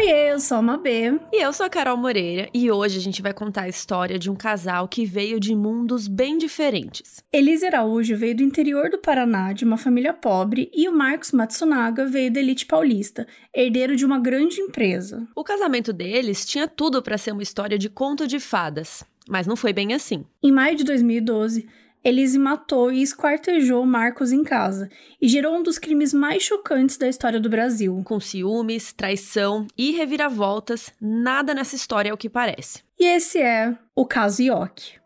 Oiê, eu sou a Mabê. E eu sou a Carol Moreira, e hoje a gente vai contar a história de um casal que veio de mundos bem diferentes. Elise Araújo veio do interior do Paraná, de uma família pobre, e o Marcos Matsunaga veio da elite paulista, herdeiro de uma grande empresa. O casamento deles tinha tudo para ser uma história de conto de fadas, mas não foi bem assim. Em maio de 2012, Elise matou e esquartejou Marcos em casa e gerou um dos crimes mais chocantes da história do Brasil. Com ciúmes, traição e reviravoltas, nada nessa história é o que parece. E esse é o caso Ioki.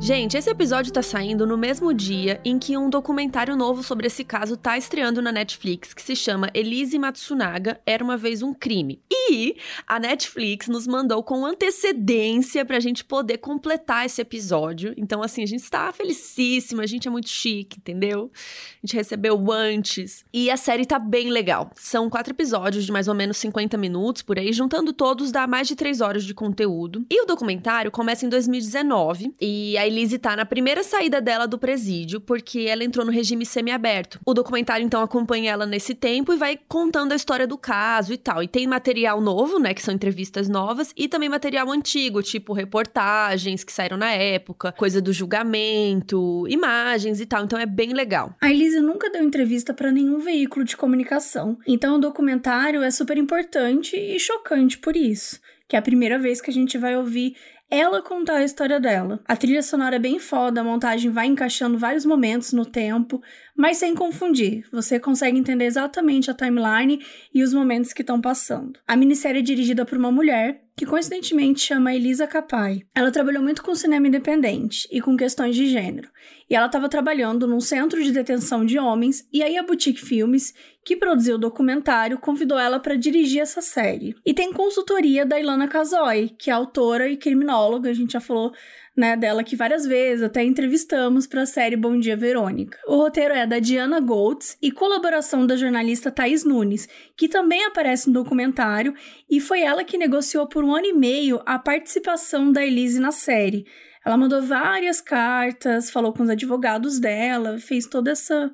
Gente, esse episódio tá saindo no mesmo dia em que um documentário novo sobre esse caso tá estreando na Netflix, que se chama Elise Matsunaga Era uma vez um crime. E a Netflix nos mandou com antecedência pra gente poder completar esse episódio. Então, assim, a gente está felicíssima, a gente é muito chique, entendeu? A gente recebeu antes. E a série tá bem legal. São quatro episódios de mais ou menos 50 minutos por aí, juntando todos dá mais de três horas de conteúdo. E o documentário começa em 2019 e a Elise tá na primeira saída dela do presídio, porque ela entrou no regime semiaberto. O documentário então acompanha ela nesse tempo e vai contando a história do caso e tal. E tem material novo, né, que são entrevistas novas, e também material antigo, tipo reportagens que saíram na época, coisa do julgamento, imagens e tal. Então é bem legal. A Elise nunca deu entrevista para nenhum veículo de comunicação. Então o documentário é super importante e chocante por isso que é a primeira vez que a gente vai ouvir ela contar a história dela. A trilha sonora é bem foda, a montagem vai encaixando vários momentos no tempo, mas sem confundir. Você consegue entender exatamente a timeline e os momentos que estão passando. A minissérie é dirigida por uma mulher que coincidentemente chama Elisa Capai. Ela trabalhou muito com cinema independente e com questões de gênero. E ela estava trabalhando num centro de detenção de homens, e aí a Boutique Filmes, que produziu o documentário, convidou ela para dirigir essa série. E tem consultoria da Ilana Casoy, que é autora e criminóloga, a gente já falou né, dela aqui várias vezes, até entrevistamos para a série Bom Dia Verônica. O roteiro é da Diana Goltz e colaboração da jornalista Thais Nunes, que também aparece no documentário, e foi ela que negociou por um ano e meio a participação da Elise na série. Ela mandou várias cartas, falou com os advogados dela, fez toda essa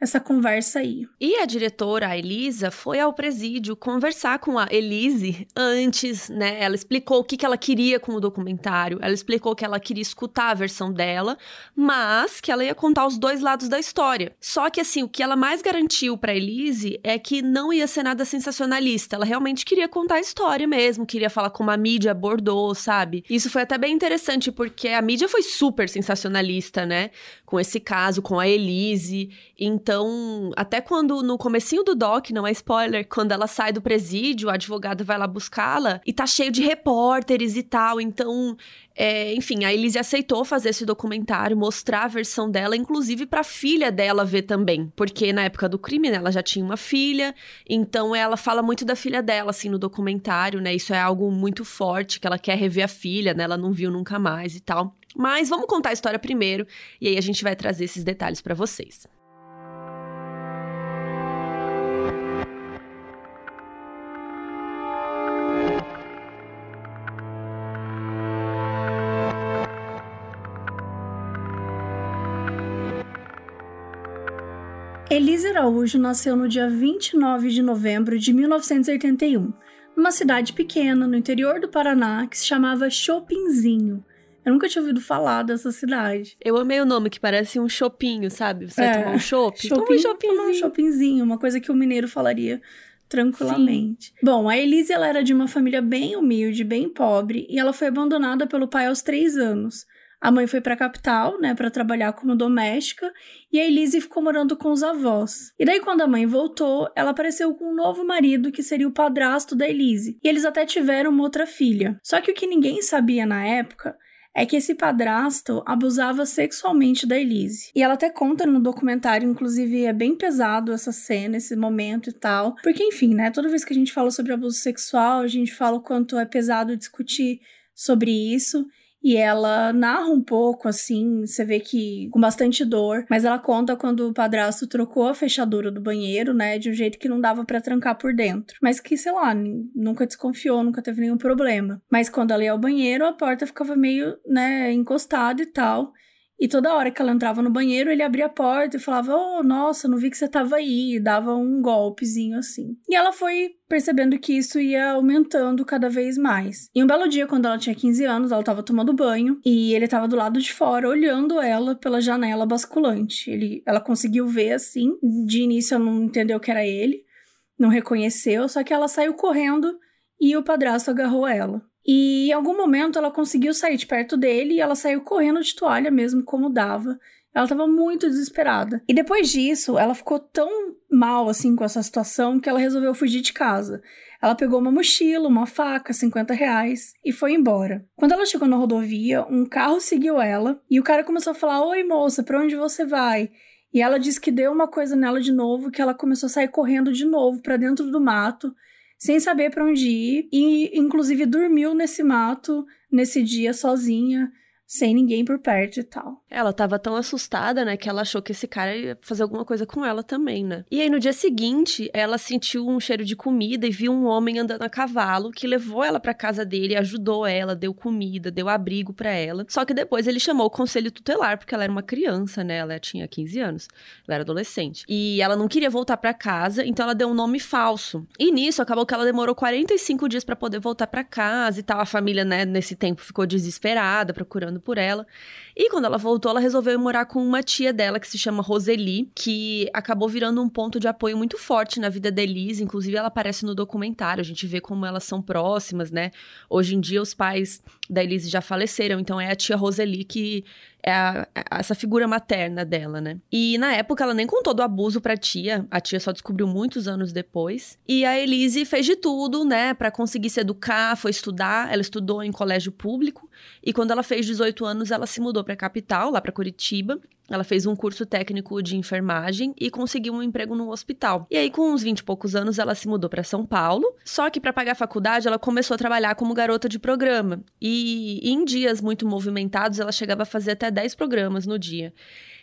essa conversa aí. E a diretora, a Elisa, foi ao presídio conversar com a Elise antes, né? Ela explicou o que, que ela queria com o documentário, ela explicou que ela queria escutar a versão dela, mas que ela ia contar os dois lados da história. Só que, assim, o que ela mais garantiu pra Elise é que não ia ser nada sensacionalista. Ela realmente queria contar a história mesmo, queria falar como a mídia abordou, sabe? Isso foi até bem interessante, porque a mídia foi super sensacionalista, né? Com esse caso, com a Elise. Então, até quando no comecinho do doc, não é spoiler, quando ela sai do presídio, a advogada vai lá buscá-la e tá cheio de repórteres e tal. Então, é, enfim, a Elise aceitou fazer esse documentário, mostrar a versão dela, inclusive pra filha dela ver também. Porque na época do crime, né, ela já tinha uma filha, então ela fala muito da filha dela, assim, no documentário, né? Isso é algo muito forte, que ela quer rever a filha, né? Ela não viu nunca mais e tal. Mas vamos contar a história primeiro, e aí a gente vai trazer esses detalhes para vocês. Elise Araújo nasceu no dia 29 de novembro de 1981, numa cidade pequena no interior do Paraná que se chamava Chopinzinho. Eu nunca tinha ouvido falar dessa cidade. Eu amei o nome, que parece um chopinho, sabe? Você É, vai tomar um chopp? Chopin, Toma um tomar um chopinzinho, uma coisa que o mineiro falaria tranquilamente. Bom, a Elise ela era de uma família bem humilde, bem pobre, e ela foi abandonada pelo pai aos três anos. A mãe foi para a capital, né, para trabalhar como doméstica, e a Elise ficou morando com os avós. E daí quando a mãe voltou, ela apareceu com um novo marido que seria o padrasto da Elise. E eles até tiveram uma outra filha. Só que o que ninguém sabia na época é que esse padrasto abusava sexualmente da Elise. E ela até conta no documentário, inclusive é bem pesado essa cena, esse momento e tal. Porque, enfim, né, toda vez que a gente fala sobre abuso sexual, a gente fala o quanto é pesado discutir sobre isso. E ela narra um pouco, assim, você vê que com bastante dor, mas ela conta quando o padrasto trocou a fechadura do banheiro, né, de um jeito que não dava para trancar por dentro. Mas que, sei lá, nunca desconfiou, nunca teve nenhum problema. Mas quando ela ia ao banheiro, a porta ficava meio, né, encostada e tal. E toda hora que ela entrava no banheiro, ele abria a porta e falava: Oh, nossa, não vi que você tava aí. E dava um golpezinho assim. E ela foi percebendo que isso ia aumentando cada vez mais. E um belo dia, quando ela tinha 15 anos, ela tava tomando banho e ele tava do lado de fora, olhando ela pela janela basculante. Ele, ela conseguiu ver assim. De início, ela não entendeu que era ele, não reconheceu, só que ela saiu correndo e o padrasto agarrou ela. E em algum momento ela conseguiu sair de perto dele e ela saiu correndo de toalha mesmo, como dava. Ela estava muito desesperada. E depois disso, ela ficou tão mal assim com essa situação que ela resolveu fugir de casa. Ela pegou uma mochila, uma faca, 50 reais e foi embora. Quando ela chegou na rodovia, um carro seguiu ela e o cara começou a falar: Oi moça, para onde você vai? E ela disse que deu uma coisa nela de novo, que ela começou a sair correndo de novo para dentro do mato sem saber para onde ir e inclusive dormiu nesse mato nesse dia sozinha sem ninguém por perto e tal. Ela tava tão assustada, né, que ela achou que esse cara ia fazer alguma coisa com ela também, né? E aí no dia seguinte, ela sentiu um cheiro de comida e viu um homem andando a cavalo que levou ela para casa dele, ajudou ela, deu comida, deu abrigo para ela. Só que depois ele chamou o conselho tutelar porque ela era uma criança, né? Ela tinha 15 anos, ela era adolescente. E ela não queria voltar para casa, então ela deu um nome falso. E nisso acabou que ela demorou 45 dias para poder voltar para casa e tal. A família, né, nesse tempo ficou desesperada, procurando por ela. E quando ela voltou, ela resolveu morar com uma tia dela que se chama Roseli, que acabou virando um ponto de apoio muito forte na vida da Elise. Inclusive, ela aparece no documentário, a gente vê como elas são próximas, né? Hoje em dia, os pais da Elise já faleceram, então é a tia Roseli que é a, a, essa figura materna dela, né? E na época ela nem contou do abuso pra tia, a tia só descobriu muitos anos depois. E a Elise fez de tudo, né, para conseguir se educar, foi estudar, ela estudou em colégio público e quando ela fez 18 anos ela se mudou para a capital, lá para Curitiba, ela fez um curso técnico de enfermagem e conseguiu um emprego no hospital. E aí, com uns 20 e poucos anos, ela se mudou para São Paulo. Só que, para pagar a faculdade, ela começou a trabalhar como garota de programa. E em dias muito movimentados, ela chegava a fazer até 10 programas no dia.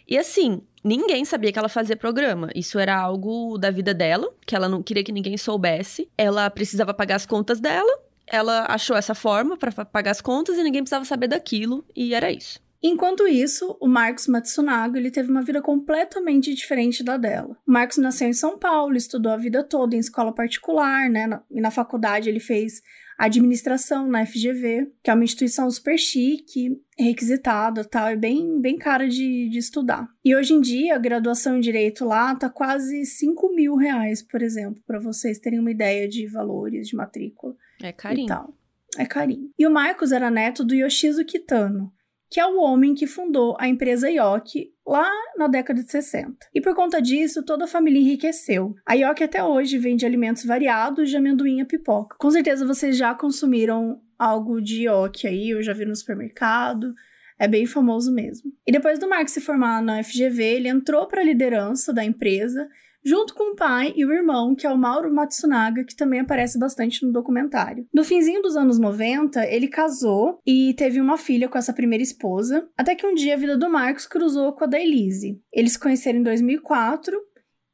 E assim, ninguém sabia que ela fazia programa. Isso era algo da vida dela, que ela não queria que ninguém soubesse. Ela precisava pagar as contas dela. Ela achou essa forma para pagar as contas e ninguém precisava saber daquilo. E era isso. Enquanto isso, o Marcos Matsunaga ele teve uma vida completamente diferente da dela. O Marcos nasceu em São Paulo, estudou a vida toda em escola particular, né? E na faculdade ele fez administração na FGV, que é uma instituição super chique, requisitada, tal, e bem, bem cara de, de estudar. E hoje em dia, a graduação em Direito lá tá quase 5 mil reais, por exemplo, para vocês terem uma ideia de valores de matrícula. É carinho. E tal. É carinho. E o Marcos era neto do Yoshizo Kitano, que é o homem que fundou a empresa Yoki lá na década de 60. E por conta disso, toda a família enriqueceu. A Yoki até hoje vende alimentos variados de amendoim a pipoca. Com certeza vocês já consumiram algo de Yoki aí, eu já vi no supermercado. É bem famoso mesmo. E depois do Mark se formar na FGV, ele entrou para a liderança da empresa junto com o pai e o irmão, que é o Mauro Matsunaga, que também aparece bastante no documentário. No finzinho dos anos 90, ele casou e teve uma filha com essa primeira esposa, até que um dia a vida do Marcos cruzou com a da Elise. Eles se conheceram em 2004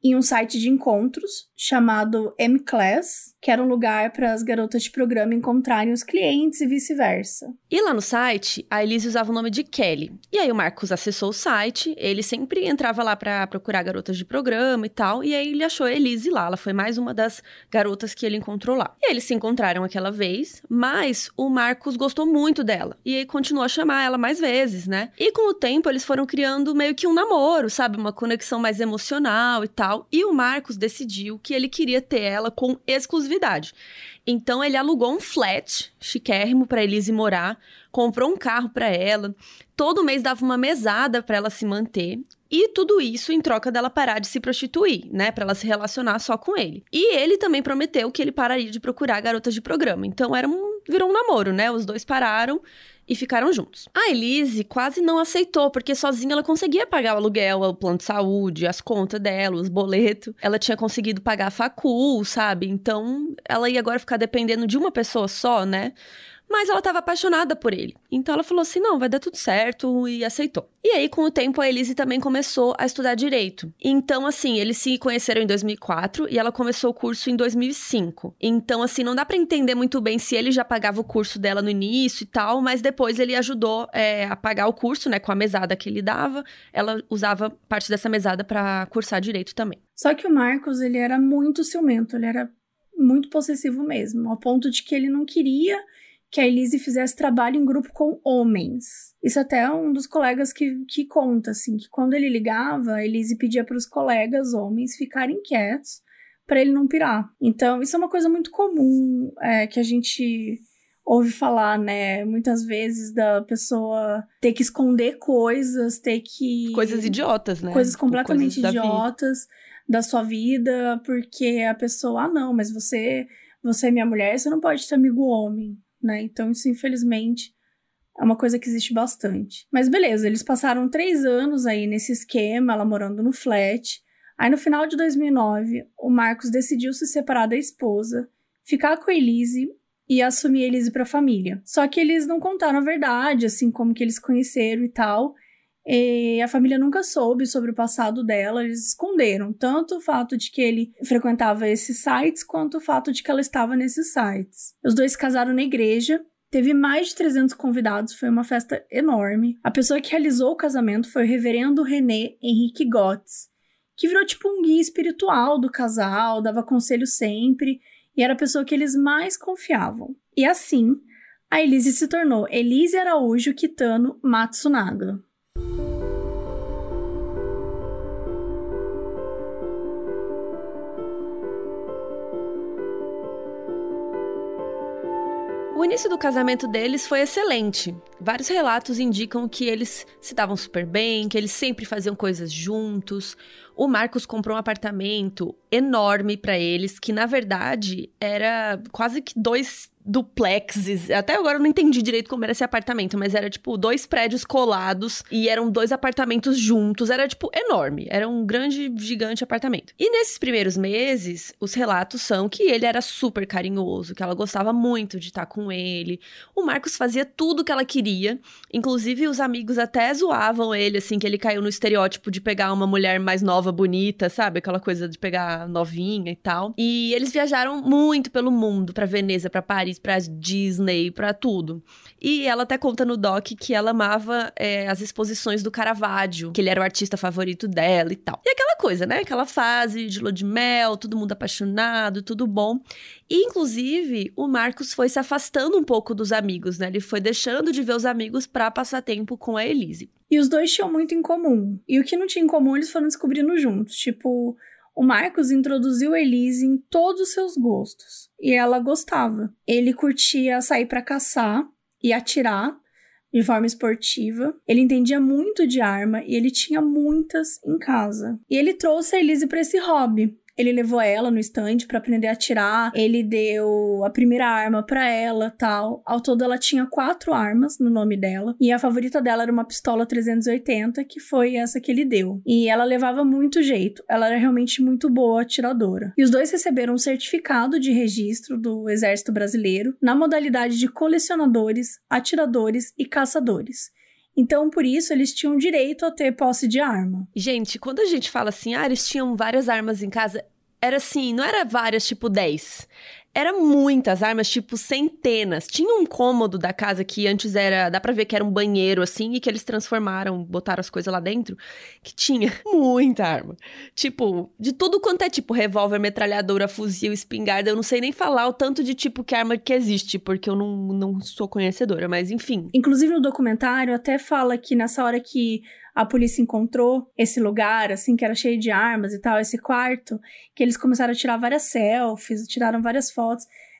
em um site de encontros chamado M-Class, que era um lugar para as garotas de programa encontrarem os clientes e vice-versa. E lá no site, a Elise usava o nome de Kelly. E aí o Marcos acessou o site, ele sempre entrava lá para procurar garotas de programa e tal, e aí ele achou a Elise lá, ela foi mais uma das garotas que ele encontrou lá. E eles se encontraram aquela vez, mas o Marcos gostou muito dela, e aí continuou a chamar ela mais vezes, né? E com o tempo eles foram criando meio que um namoro, sabe? Uma conexão mais emocional e tal tal. E o Marcos decidiu que ele queria ter ela com exclusividade. Então ele alugou um flat chiquérrimo para Elise morar, comprou um carro para ela, todo mês dava uma mesada para ela se manter. E tudo isso em troca dela parar de se prostituir, né? Para ela se relacionar só com ele. E ele também prometeu que ele pararia de procurar garotas de programa. Então era um, virou um namoro, né? Os dois pararam e ficaram juntos. A Elise quase não aceitou, porque sozinha ela conseguia pagar o aluguel, o plano de saúde, as contas dela, os boletos. Ela tinha conseguido pagar a facul, sabe? Então ela ia agora ficar dependendo de uma pessoa só, né? Mas ela estava apaixonada por ele. Então ela falou assim: não, vai dar tudo certo e aceitou. E aí, com o tempo, a Elise também começou a estudar direito. Então, assim, eles se conheceram em 2004 e ela começou o curso em 2005. Então, assim, não dá para entender muito bem se ele já pagava o curso dela no início e tal, mas depois ele ajudou é, a pagar o curso, né, com a mesada que ele dava. Ela usava parte dessa mesada para cursar direito também. Só que o Marcos, ele era muito ciumento, ele era muito possessivo mesmo, ao ponto de que ele não queria que a Elise fizesse trabalho em grupo com homens. Isso até é um dos colegas que, que conta, assim, que quando ele ligava, a Elise pedia para os colegas homens ficarem quietos para ele não pirar. Então, isso é uma coisa muito comum é, que a gente ouve falar, né? Muitas vezes da pessoa ter que esconder coisas, ter que. Coisas idiotas, né? Coisas tipo, completamente coisas idiotas da, da sua vida, porque a pessoa, ah, não, mas você, você é minha mulher, você não pode ter amigo homem né? Então, isso, infelizmente, é uma coisa que existe bastante. Mas beleza, eles passaram três anos aí nesse esquema, ela morando no flat. Aí, no final de 2009, o Marcos decidiu se separar da esposa, ficar com a Elise e assumir a Elise para a família. Só que eles não contaram a verdade, assim, como que eles conheceram e tal. E a família nunca soube sobre o passado dela, eles esconderam tanto o fato de que ele frequentava esses sites quanto o fato de que ela estava nesses sites. Os dois se casaram na igreja, teve mais de 300 convidados, foi uma festa enorme. A pessoa que realizou o casamento foi o reverendo René Henrique Gotts, que virou tipo um guia espiritual do casal, dava conselho sempre e era a pessoa que eles mais confiavam. E assim, a Elise se tornou Elise Araújo Kitano Matsunaga. Início do casamento deles foi excelente. Vários relatos indicam que eles se davam super bem, que eles sempre faziam coisas juntos. O Marcos comprou um apartamento enorme para eles, que na verdade era quase que dois duplexes. Até agora eu não entendi direito como era esse apartamento, mas era tipo dois prédios colados e eram dois apartamentos juntos. Era tipo enorme. Era um grande, gigante apartamento. E nesses primeiros meses, os relatos são que ele era super carinhoso, que ela gostava muito de estar com ele. O Marcos fazia tudo que ela queria. Inclusive, os amigos até zoavam ele, assim, que ele caiu no estereótipo de pegar uma mulher mais nova, bonita, sabe? Aquela coisa de pegar novinha e tal. E eles viajaram muito pelo mundo, para Veneza, para Paris pra Disney, pra tudo. E ela até conta no doc que ela amava é, as exposições do Caravaggio, que ele era o artista favorito dela e tal. E aquela coisa, né? Aquela fase de lua de mel, todo mundo apaixonado, tudo bom. E, inclusive, o Marcos foi se afastando um pouco dos amigos, né? Ele foi deixando de ver os amigos para passar tempo com a Elise. E os dois tinham muito em comum. E o que não tinha em comum, eles foram descobrindo juntos. Tipo, o Marcos introduziu a Elise em todos os seus gostos e ela gostava. Ele curtia sair para caçar e atirar de forma esportiva. Ele entendia muito de arma e ele tinha muitas em casa. E ele trouxe a Elise para esse hobby. Ele levou ela no stand para aprender a atirar. Ele deu a primeira arma para ela, tal. Ao todo ela tinha quatro armas no nome dela e a favorita dela era uma pistola 380, que foi essa que ele deu. E ela levava muito jeito. Ela era realmente muito boa atiradora. E os dois receberam um certificado de registro do Exército Brasileiro na modalidade de colecionadores, atiradores e caçadores. Então, por isso, eles tinham direito a ter posse de arma. Gente, quando a gente fala assim, ah, eles tinham várias armas em casa, era assim, não era várias, tipo 10. Era muitas armas, tipo centenas. Tinha um cômodo da casa que antes era. Dá pra ver que era um banheiro assim e que eles transformaram, botaram as coisas lá dentro. Que tinha muita arma. Tipo, de tudo quanto é tipo revólver, metralhadora, fuzil, espingarda. Eu não sei nem falar o tanto de tipo que arma que existe, porque eu não, não sou conhecedora, mas enfim. Inclusive no documentário até fala que nessa hora que a polícia encontrou esse lugar, assim, que era cheio de armas e tal, esse quarto, que eles começaram a tirar várias selfies, tiraram várias fotos.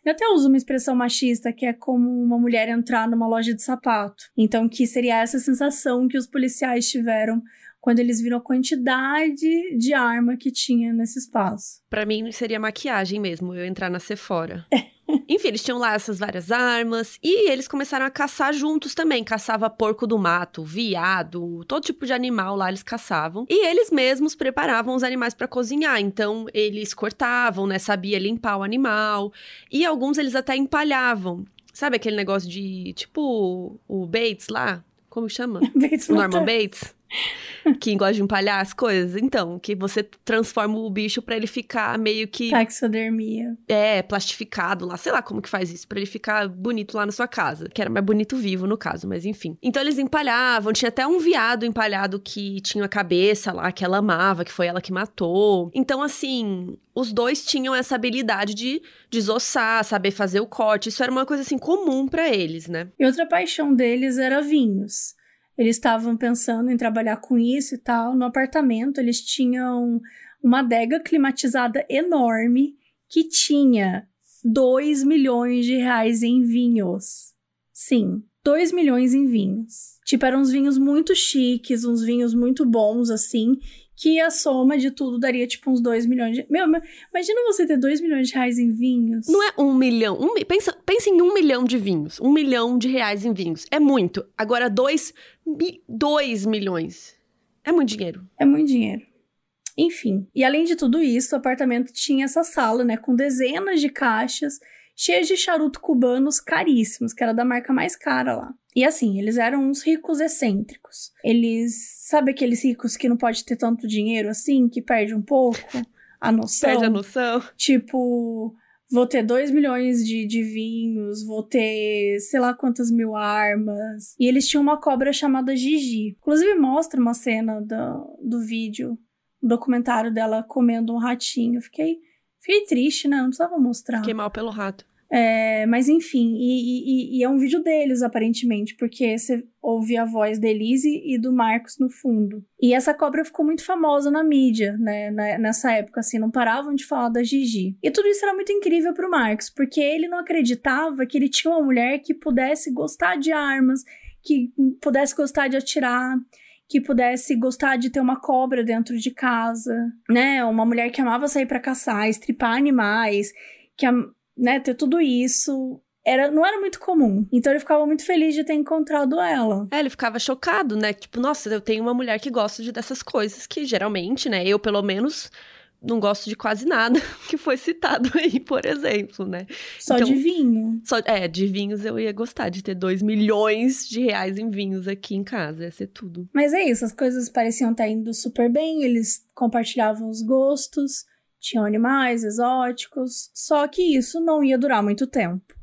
Eu até uso uma expressão machista que é como uma mulher entrar numa loja de sapato. Então, que seria essa sensação que os policiais tiveram quando eles viram a quantidade de arma que tinha nesse espaço. Para mim seria maquiagem mesmo, eu entrar na Sephora. Enfim, eles tinham lá essas várias armas e eles começaram a caçar juntos também. Caçava porco do mato, viado, todo tipo de animal lá eles caçavam. E eles mesmos preparavam os animais para cozinhar. Então, eles cortavam, né? Sabia limpar o animal. E alguns eles até empalhavam Sabe aquele negócio de, tipo, o Bates lá? Como chama? Bates O Norman. Bates? que gosta de empalhar as coisas. Então, que você transforma o bicho pra ele ficar meio que Taxidermia. é plastificado lá, sei lá como que faz isso, pra ele ficar bonito lá na sua casa. Que era mais bonito vivo, no caso, mas enfim. Então eles empalhavam, tinha até um viado empalhado que tinha a cabeça lá, que ela amava, que foi ela que matou. Então, assim, os dois tinham essa habilidade de desossar, saber fazer o corte. Isso era uma coisa, assim, comum pra eles, né? E outra paixão deles era vinhos. Eles estavam pensando em trabalhar com isso e tal. No apartamento, eles tinham uma adega climatizada enorme que tinha 2 milhões de reais em vinhos. Sim, 2 milhões em vinhos. Tipo, eram uns vinhos muito chiques, uns vinhos muito bons, assim, que a soma de tudo daria, tipo, uns 2 milhões de... Meu, imagina você ter 2 milhões de reais em vinhos. Não é um milhão. Um, pensa, pensa em um milhão de vinhos. Um milhão de reais em vinhos. É muito. Agora, dois, mi- dois milhões. É muito dinheiro. É muito dinheiro. Enfim, e além de tudo isso, o apartamento tinha essa sala, né, com dezenas de caixas cheias de charuto cubanos caríssimos, que era da marca mais cara lá. E assim, eles eram uns ricos excêntricos. Eles, sabe aqueles ricos que não pode ter tanto dinheiro assim, que perde um pouco a noção? Perde a noção. Tipo, vou ter 2 milhões de, de vinhos, vou ter sei lá quantas mil armas. E eles tinham uma cobra chamada Gigi. Inclusive, mostra uma cena do, do vídeo, um documentário dela comendo um ratinho. Fiquei, fiquei triste, né? Não precisava mostrar. Fiquei mal pelo rato. É, mas enfim, e, e- e é um vídeo deles, aparentemente, porque você ouve a voz da Elise e do Marcos no fundo. E essa cobra ficou muito famosa na mídia, né, nessa época, assim, não paravam de falar da Gigi. E tudo isso era muito incrível pro Marcos, porque ele não acreditava que ele tinha uma mulher que pudesse gostar de armas, que pudesse gostar de atirar, que pudesse gostar de ter uma cobra dentro de casa, né? Uma mulher que amava sair pra caçar, estripar animais, que né, ter tudo isso era, não era muito comum. Então ele ficava muito feliz de ter encontrado ela. É, ele ficava chocado, né? Tipo, nossa, eu tenho uma mulher que gosta de dessas coisas que geralmente, né? Eu, pelo menos, não gosto de quase nada que foi citado aí, por exemplo, né? Só Então- de vinho. Só, é, de vinhos eu ia gostar de ter 2 milhões de reais em vinhos aqui em casa. Ia ser tudo. Mas é isso, as coisas pareciam estar indo super bem, eles compartilhavam os gostos, tinham animais exóticos, só que isso não ia durar muito tempo.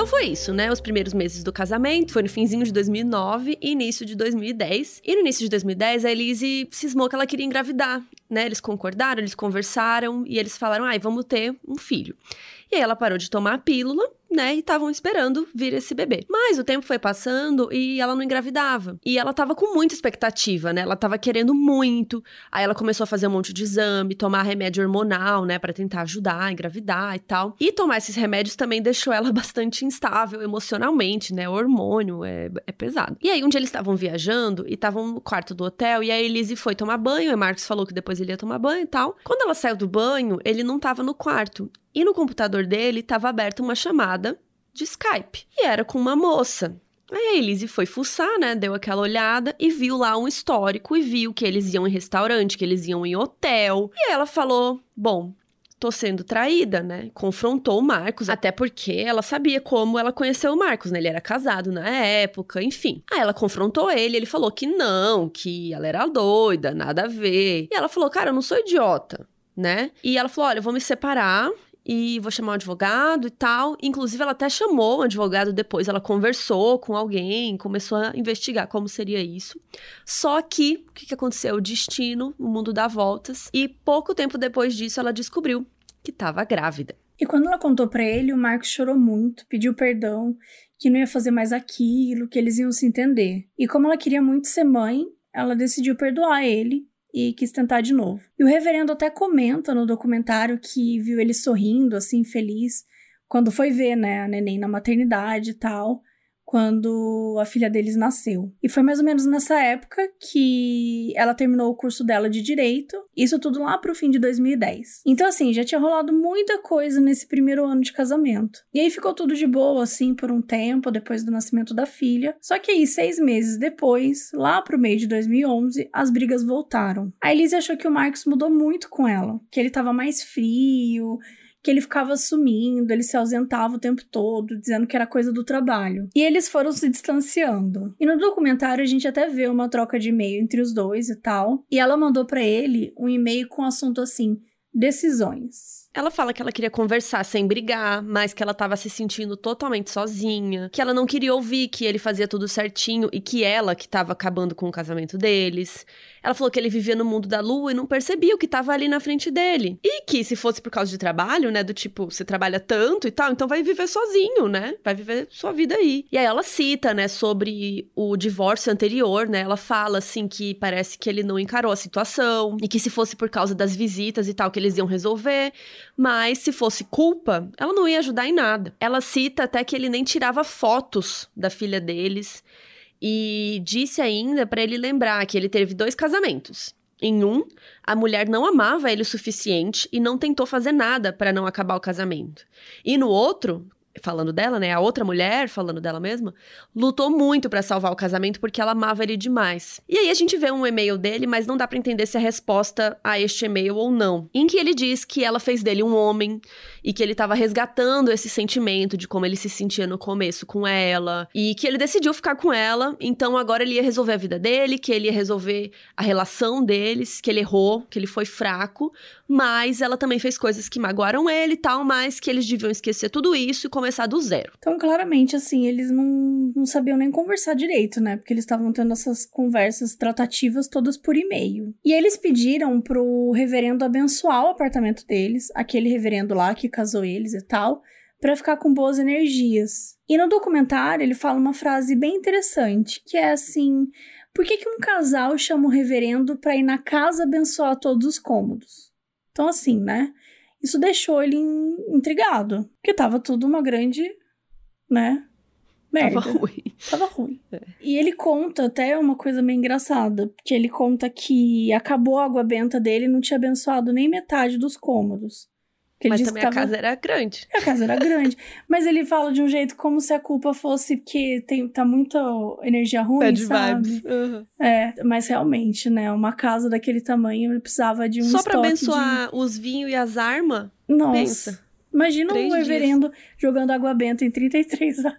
Então foi isso, né? Os primeiros meses do casamento, foi no finzinho de 2009 e início de 2010. E no início de 2010, a Elise cismou que ela queria engravidar, né? Eles concordaram, eles conversaram e eles falaram, ai, vamos ter um filho. E aí ela parou de tomar a pílula, né? E estavam esperando vir esse bebê. Mas o tempo foi passando e ela não engravidava. E ela tava com muita expectativa, né? Ela tava querendo muito. Aí ela começou a fazer um monte de exame, tomar remédio hormonal, né? Pra tentar ajudar a engravidar e tal. E tomar esses remédios também deixou ela bastante instável emocionalmente, né? O hormônio é, é pesado. E aí um dia eles estavam viajando e estavam no quarto do hotel. E a Elise foi tomar banho. E Marcos falou que depois ele ia tomar banho e tal. Quando ela saiu do banho, ele não tava no quarto. E no computador dele estava aberta uma chamada de Skype. E era com uma moça. Aí a Elise foi fuçar, né? Deu aquela olhada e viu lá um histórico e viu que eles iam em restaurante, que eles iam em hotel. E ela falou: Bom, tô sendo traída, né? Confrontou o Marcos, até porque ela sabia como ela conheceu o Marcos, né? Ele era casado na época, enfim. Aí ela confrontou ele, ele falou que não, que ela era doida, nada a ver. E ela falou: Cara, eu não sou idiota, né? E ela falou: Olha, eu vou me separar e vou chamar um advogado e tal. Inclusive, ela até chamou um advogado depois, ela conversou com alguém, começou a investigar como seria isso. Só que, o que, que aconteceu? O destino, o mundo dá voltas, e pouco tempo depois disso ela descobriu que estava grávida. E quando ela contou pra ele, o Marcos chorou muito, pediu perdão, que não ia fazer mais aquilo, que eles iam se entender. E como ela queria muito ser mãe, ela decidiu perdoar ele e quis tentar de novo. E o reverendo até comenta no documentário que viu ele sorrindo, assim, feliz, quando foi ver, né, a neném na maternidade e tal, quando a filha deles nasceu. E foi mais ou menos nessa época que ela terminou o curso dela de direito, isso tudo lá pro fim de 2010. Então, assim, já tinha rolado muita coisa nesse primeiro ano de casamento. E aí ficou tudo de boa, assim, por um tempo, depois do nascimento da filha. Só que aí, seis meses depois, lá pro meio de 2011, as brigas voltaram. A Elise achou que o Marcos mudou muito com ela, que ele tava mais frio, que ele ficava sumindo, ele se ausentava o tempo todo, dizendo que era coisa do trabalho. E eles foram se distanciando. E no documentário a gente até vê uma troca de e-mail entre os dois e tal. E ela mandou para ele um e-mail com o assunto assim: decisões. Ela fala que ela queria conversar sem brigar, mas que ela estava se sentindo totalmente sozinha, que ela não queria ouvir que ele fazia tudo certinho e que ela que estava acabando com o casamento deles. Ela falou que ele vivia no mundo da lua e não percebia o que estava ali na frente dele. E que se fosse por causa de trabalho, né, do tipo, você trabalha tanto e tal, então vai viver sozinho, né? Vai viver sua vida aí. E aí ela cita, né, sobre o divórcio anterior, né? Ela fala assim que parece que ele não encarou a situação e que se fosse por causa das visitas e tal que eles iam resolver, mas se fosse culpa, ela não ia ajudar em nada. Ela cita até que ele nem tirava fotos da filha deles e disse ainda para ele lembrar que ele teve dois casamentos. Em um, a mulher não amava ele o suficiente e não tentou fazer nada para não acabar o casamento. E no outro, falando dela, né? A outra mulher, falando dela mesma, lutou muito para salvar o casamento porque ela amava ele demais. E aí a gente vê um e-mail dele, mas não dá para entender se é resposta a este e-mail ou não. Em que ele diz que ela fez dele um homem e que ele estava resgatando esse sentimento de como ele se sentia no começo com ela e que ele decidiu ficar com ela, então agora ele ia resolver a vida dele, que ele ia resolver a relação deles, que ele errou, que ele foi fraco, mas ela também fez coisas que magoaram ele e tal, mas que eles deviam esquecer tudo isso e começar do zero. Então, claramente, assim, eles não, não sabiam nem conversar direito, né? Porque eles estavam tendo essas conversas tratativas todas por e-mail. E eles pediram pro reverendo abençoar o apartamento deles, aquele reverendo lá que casou eles e tal, para ficar com boas energias. E no documentário ele fala uma frase bem interessante, que é assim: por que, que um casal chama o reverendo para ir na casa abençoar todos os cômodos? Então, assim, né? Isso deixou ele intrigado. Porque tava tudo uma grande, né? Merda. Tava ruim. Tava ruim. É. E ele conta até uma coisa meio engraçada. Porque ele conta que acabou a água benta dele e não tinha abençoado nem metade dos cômodos. Mas também tava... a casa era grande. A casa era grande. Mas ele fala de um jeito como se a culpa fosse que tem, tá muita energia ruim, Bad sabe? Vibes. Uhum. É, mas realmente, né? Uma casa daquele tamanho, ele precisava de um Só pra abençoar de... os vinhos e as armas? Nossa. Pensa. Imagina Três um reverendo dias. jogando água benta em 33 anos.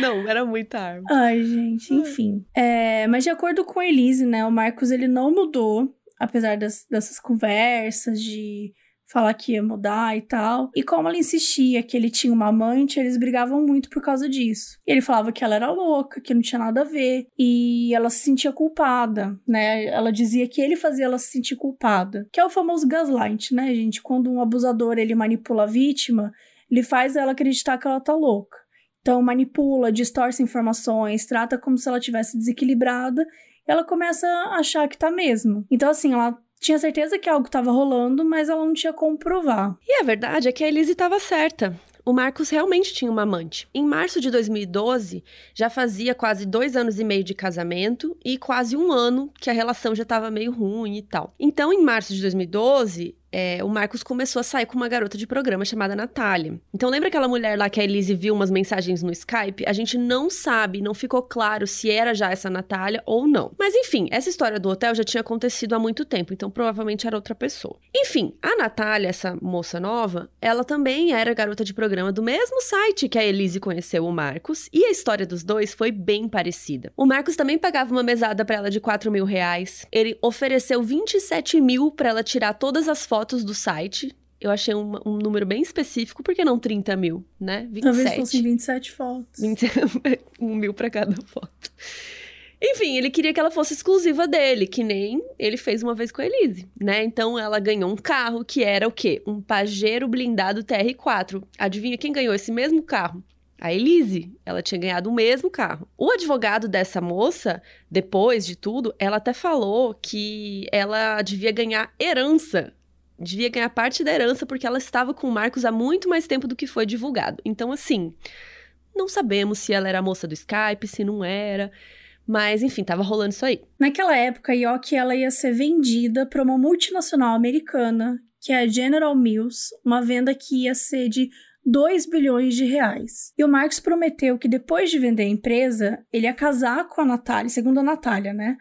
Não, era muita arma. Ai, gente, enfim. É, mas de acordo com a Elise, né, o Marcos ele não mudou apesar das, dessas conversas de falar que ia mudar e tal. E como ela insistia que ele tinha uma amante, eles brigavam muito por causa disso. Ele falava que ela era louca, que não tinha nada a ver, e ela se sentia culpada, né? Ela dizia que ele fazia ela se sentir culpada, que é o famoso gaslight, né, gente? Quando um abusador ele manipula a vítima, ele faz ela acreditar que ela tá louca. Então manipula, distorce informações, trata como se ela tivesse desequilibrada ela começa a achar que tá mesmo. Então, assim, ela tinha certeza que algo estava rolando, mas ela não tinha como provar. E a verdade é que a Elise estava certa. O Marcos realmente tinha uma amante. Em março de 2012, já fazia quase dois anos e meio de casamento e quase um ano que a relação já estava meio ruim e tal. Então, em março de 2012, é, o Marcos começou a sair com uma garota de programa chamada Natália. Então, lembra aquela mulher lá que a Elise viu umas mensagens no Skype? A gente não sabe, não ficou claro se era já essa Natália ou não. Mas enfim, essa história do hotel já tinha acontecido há muito tempo, então provavelmente era outra pessoa. Enfim, a Natália, essa moça nova, ela também era garota de programa do mesmo site que a Elise conheceu o Marcos, e a história dos dois foi bem parecida. O Marcos também pagava uma mesada para ela de 4 mil reais, ele ofereceu 27 mil para ela tirar todas as fotos fotos do site. Eu achei um, um, número bem específico, por que não 30 mil, né? 27. Talvez fossem 27 fotos. 20, um mil para cada foto. Enfim, ele queria que ela fosse exclusiva dele, que nem ele fez uma vez com a Elise, né? Então ela ganhou um carro que era o quê? Um Pajero blindado TR4. Adivinha quem ganhou esse mesmo carro? A Elise, ela tinha ganhado o mesmo carro. O advogado dessa moça, depois de tudo, ela até falou que ela devia ganhar herança devia ganhar parte da herança porque ela estava com o Marcos há muito mais tempo do que foi divulgado. Então, assim, Não sabemos se ela era a moça do Skype, se não era. Mas, enfim, tava rolando isso aí. Naquela época, a Yoki ela ia ser vendida para uma multinacional americana, que é a General Mills, uma venda que ia ser de 2 bilhões de reais. E o Marx prometeu que depois de vender a empresa, ele ia casar com a Natália, segundo a Natália, né?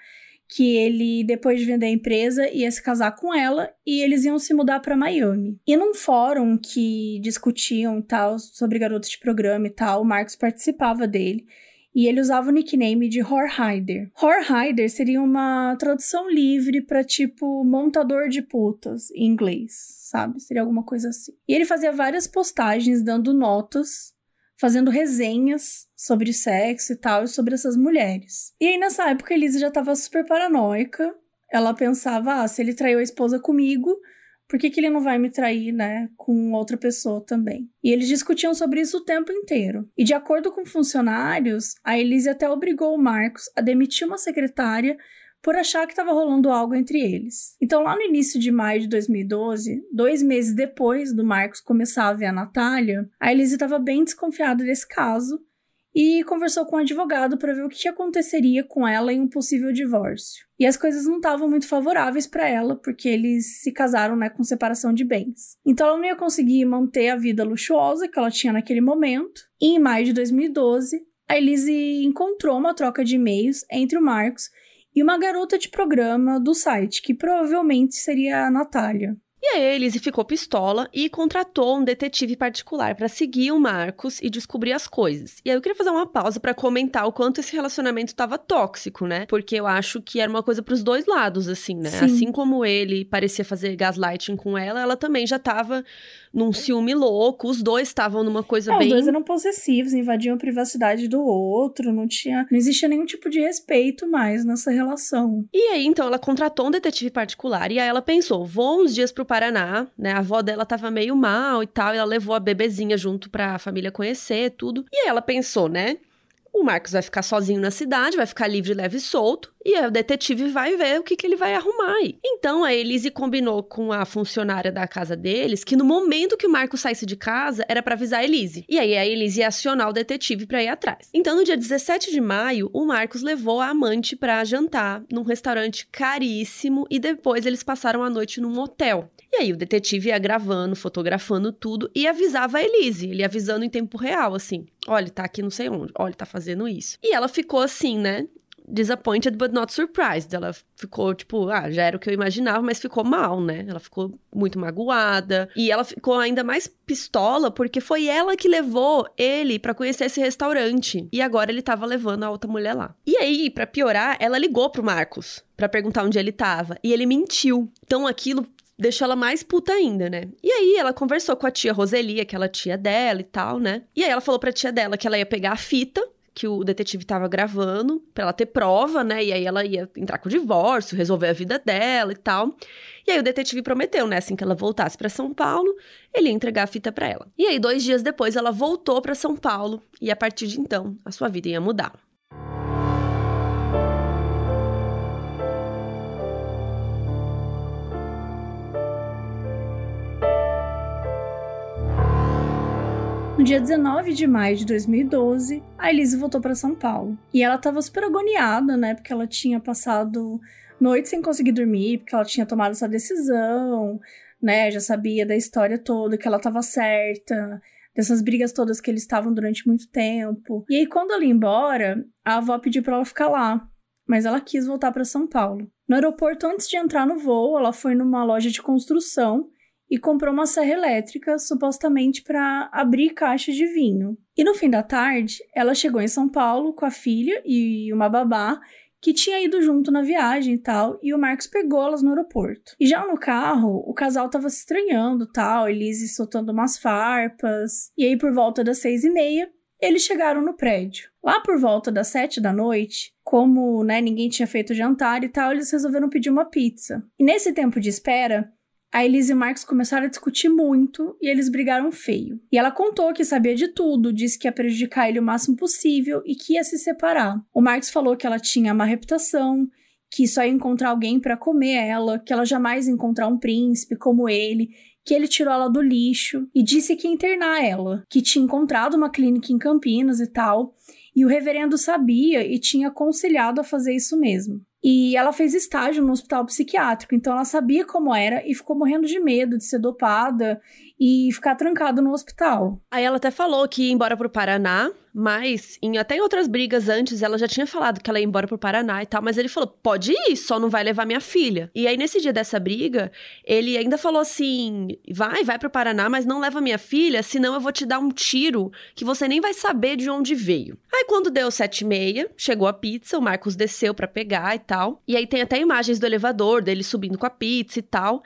Que ele, depois de vender a empresa, ia se casar com ela e eles iam se mudar para Miami. E num fórum que discutiam tal sobre garotos de programa e tal, o Marx participava dele e ele usava o nickname de Horhider. Horhider seria uma tradução livre para tipo montador de putas em inglês, sabe? Seria alguma coisa assim. E ele fazia várias postagens dando notas, fazendo resenhas sobre sexo e tal e sobre essas mulheres. E aí nessa época a Elisa já estava super paranoica. Ela pensava, ah, se ele traiu a esposa comigo, por que, que ele não vai me trair, né, com outra pessoa também? E eles discutiam sobre isso o tempo inteiro. E de acordo com funcionários, a Elise até obrigou o Marcos a demitir uma secretária por achar que estava rolando algo entre eles. Então, lá no início de maio de 2012, dois meses depois do Marcos começar a ver a Natália, a Elise estava bem desconfiada desse caso e conversou com o um advogado para ver o que aconteceria com ela em um possível divórcio. E as coisas não estavam muito favoráveis para ela, porque eles se casaram né, com separação de bens. Então ela não ia conseguir manter a vida luxuosa que ela tinha naquele momento. E em maio de 2012, a Elise encontrou uma troca de e-mails entre o Marcos e uma garota de programa do site, que provavelmente seria a Natália. E aí Elise ficou pistola e contratou um detetive particular para seguir o Marcos e descobrir as coisas. E aí eu queria fazer uma pausa para comentar o quanto esse relacionamento estava tóxico, né? Porque eu acho que era uma coisa para os dois lados, assim, né? Sim. Assim como ele parecia fazer gaslighting com ela, ela também já estava num ciúme louco. Os dois estavam numa coisa é, bem. Os dois eram possessivos, invadiam a privacidade do outro, não tinha. Não existia nenhum tipo de respeito mais nessa relação. E aí, então, ela contratou um detetive particular e aí ela pensou: vou uns dias pro Paraná, né? A avó dela tava meio mal e tal, e ela levou a bebezinha junto pra família conhecer, tudo. E ela pensou, né? O Marcos vai ficar sozinho na cidade, vai ficar livre, leve e solto, e o detetive vai ver o que, que ele vai arrumar aí. Então a Elise combinou com a funcionária da casa deles que no momento que o Marcos saísse de casa era para avisar a Elise. E aí a Elise ia acionar o detetive para ir atrás. Então no dia 17 de maio, o Marcos levou a amante para jantar num restaurante caríssimo e depois eles passaram a noite num hotel. E aí o detetive ia gravando, fotografando tudo e avisava a Elise, ele avisando em tempo real, assim: olha, tá aqui não sei onde, olha, tá fazendo isso. E ela ficou assim, né? Disappointed but not surprised. Ela ficou tipo, ah, já era o que eu imaginava, mas ficou mal, né? Ela ficou muito magoada. E ela ficou ainda mais pistola porque foi ela que levou ele para conhecer esse restaurante. E agora ele tava levando a outra mulher lá. E aí, para piorar, ela ligou pro Marcos para perguntar onde ele tava. E ele mentiu. Então aquilo deixou ela mais puta ainda, né? E aí ela conversou com a tia Roseli, aquela tia dela e tal, né? E aí ela falou pra tia dela que ela ia pegar a fita que o detetive tava gravando, para ela ter prova, né? E aí ela ia entrar com o divórcio, resolver a vida dela e tal. E aí o detetive prometeu, né, assim que ela voltasse para São Paulo, ele ia entregar a fita para ela. E aí dois dias depois ela voltou para São Paulo e a partir de então a sua vida ia mudar. No dia 19 de maio de 2012, a Elise voltou para São Paulo. E ela estava super agoniada, né? Porque ela tinha passado noites sem conseguir dormir, porque ela tinha tomado essa decisão, né? Já sabia da história toda, que ela estava certa, dessas brigas todas que eles estavam durante muito tempo. E aí, quando ela ia embora, a avó pediu para ela ficar lá, mas ela quis voltar para São Paulo. No aeroporto, antes de entrar no voo, ela foi numa loja de construção e comprou uma serra elétrica, supostamente para abrir caixas de vinho. E no fim da tarde, ela chegou em São Paulo com a filha e uma babá que tinha ido junto na viagem e tal, e o Marcos pegou elas no aeroporto. E já no carro, o casal tava se estranhando tal, Elise soltando umas farpas, e aí por volta das seis e meia, eles chegaram no prédio. Lá por volta das sete da noite, como né, ninguém tinha feito jantar e tal, eles resolveram pedir uma pizza. E nesse tempo de espera, a Elise e Marcos começaram a discutir muito e eles brigaram feio. E ela contou que sabia de tudo, disse que ia prejudicar ele o máximo possível e que ia se separar. O Marcos falou que ela tinha má reputação, que só ia encontrar alguém para comer ela, que ela jamais ia encontrar um príncipe como ele, que ele tirou ela do lixo e disse que ia internar ela, que tinha encontrado uma clínica em Campinas e tal, e o reverendo sabia e tinha aconselhado a fazer isso mesmo. E ela fez estágio no hospital psiquiátrico, então ela sabia como era e ficou morrendo de medo de ser dopada e ficar trancada no hospital. Aí ela até falou que ia embora pro Paraná, mas em, até em outras brigas antes ela já tinha falado que ela ia embora pro Paraná e tal, mas ele falou: pode ir, só não vai levar minha filha. E aí nesse dia dessa briga, ele ainda falou assim: vai, vai pro Paraná, mas não leva minha filha, senão eu vou te dar um tiro que você nem vai saber de onde veio. Aí quando deu sete e meia, chegou a pizza, o Marcos desceu para pegar e tal. E aí tem até imagens do elevador dele subindo com a pizza e tal.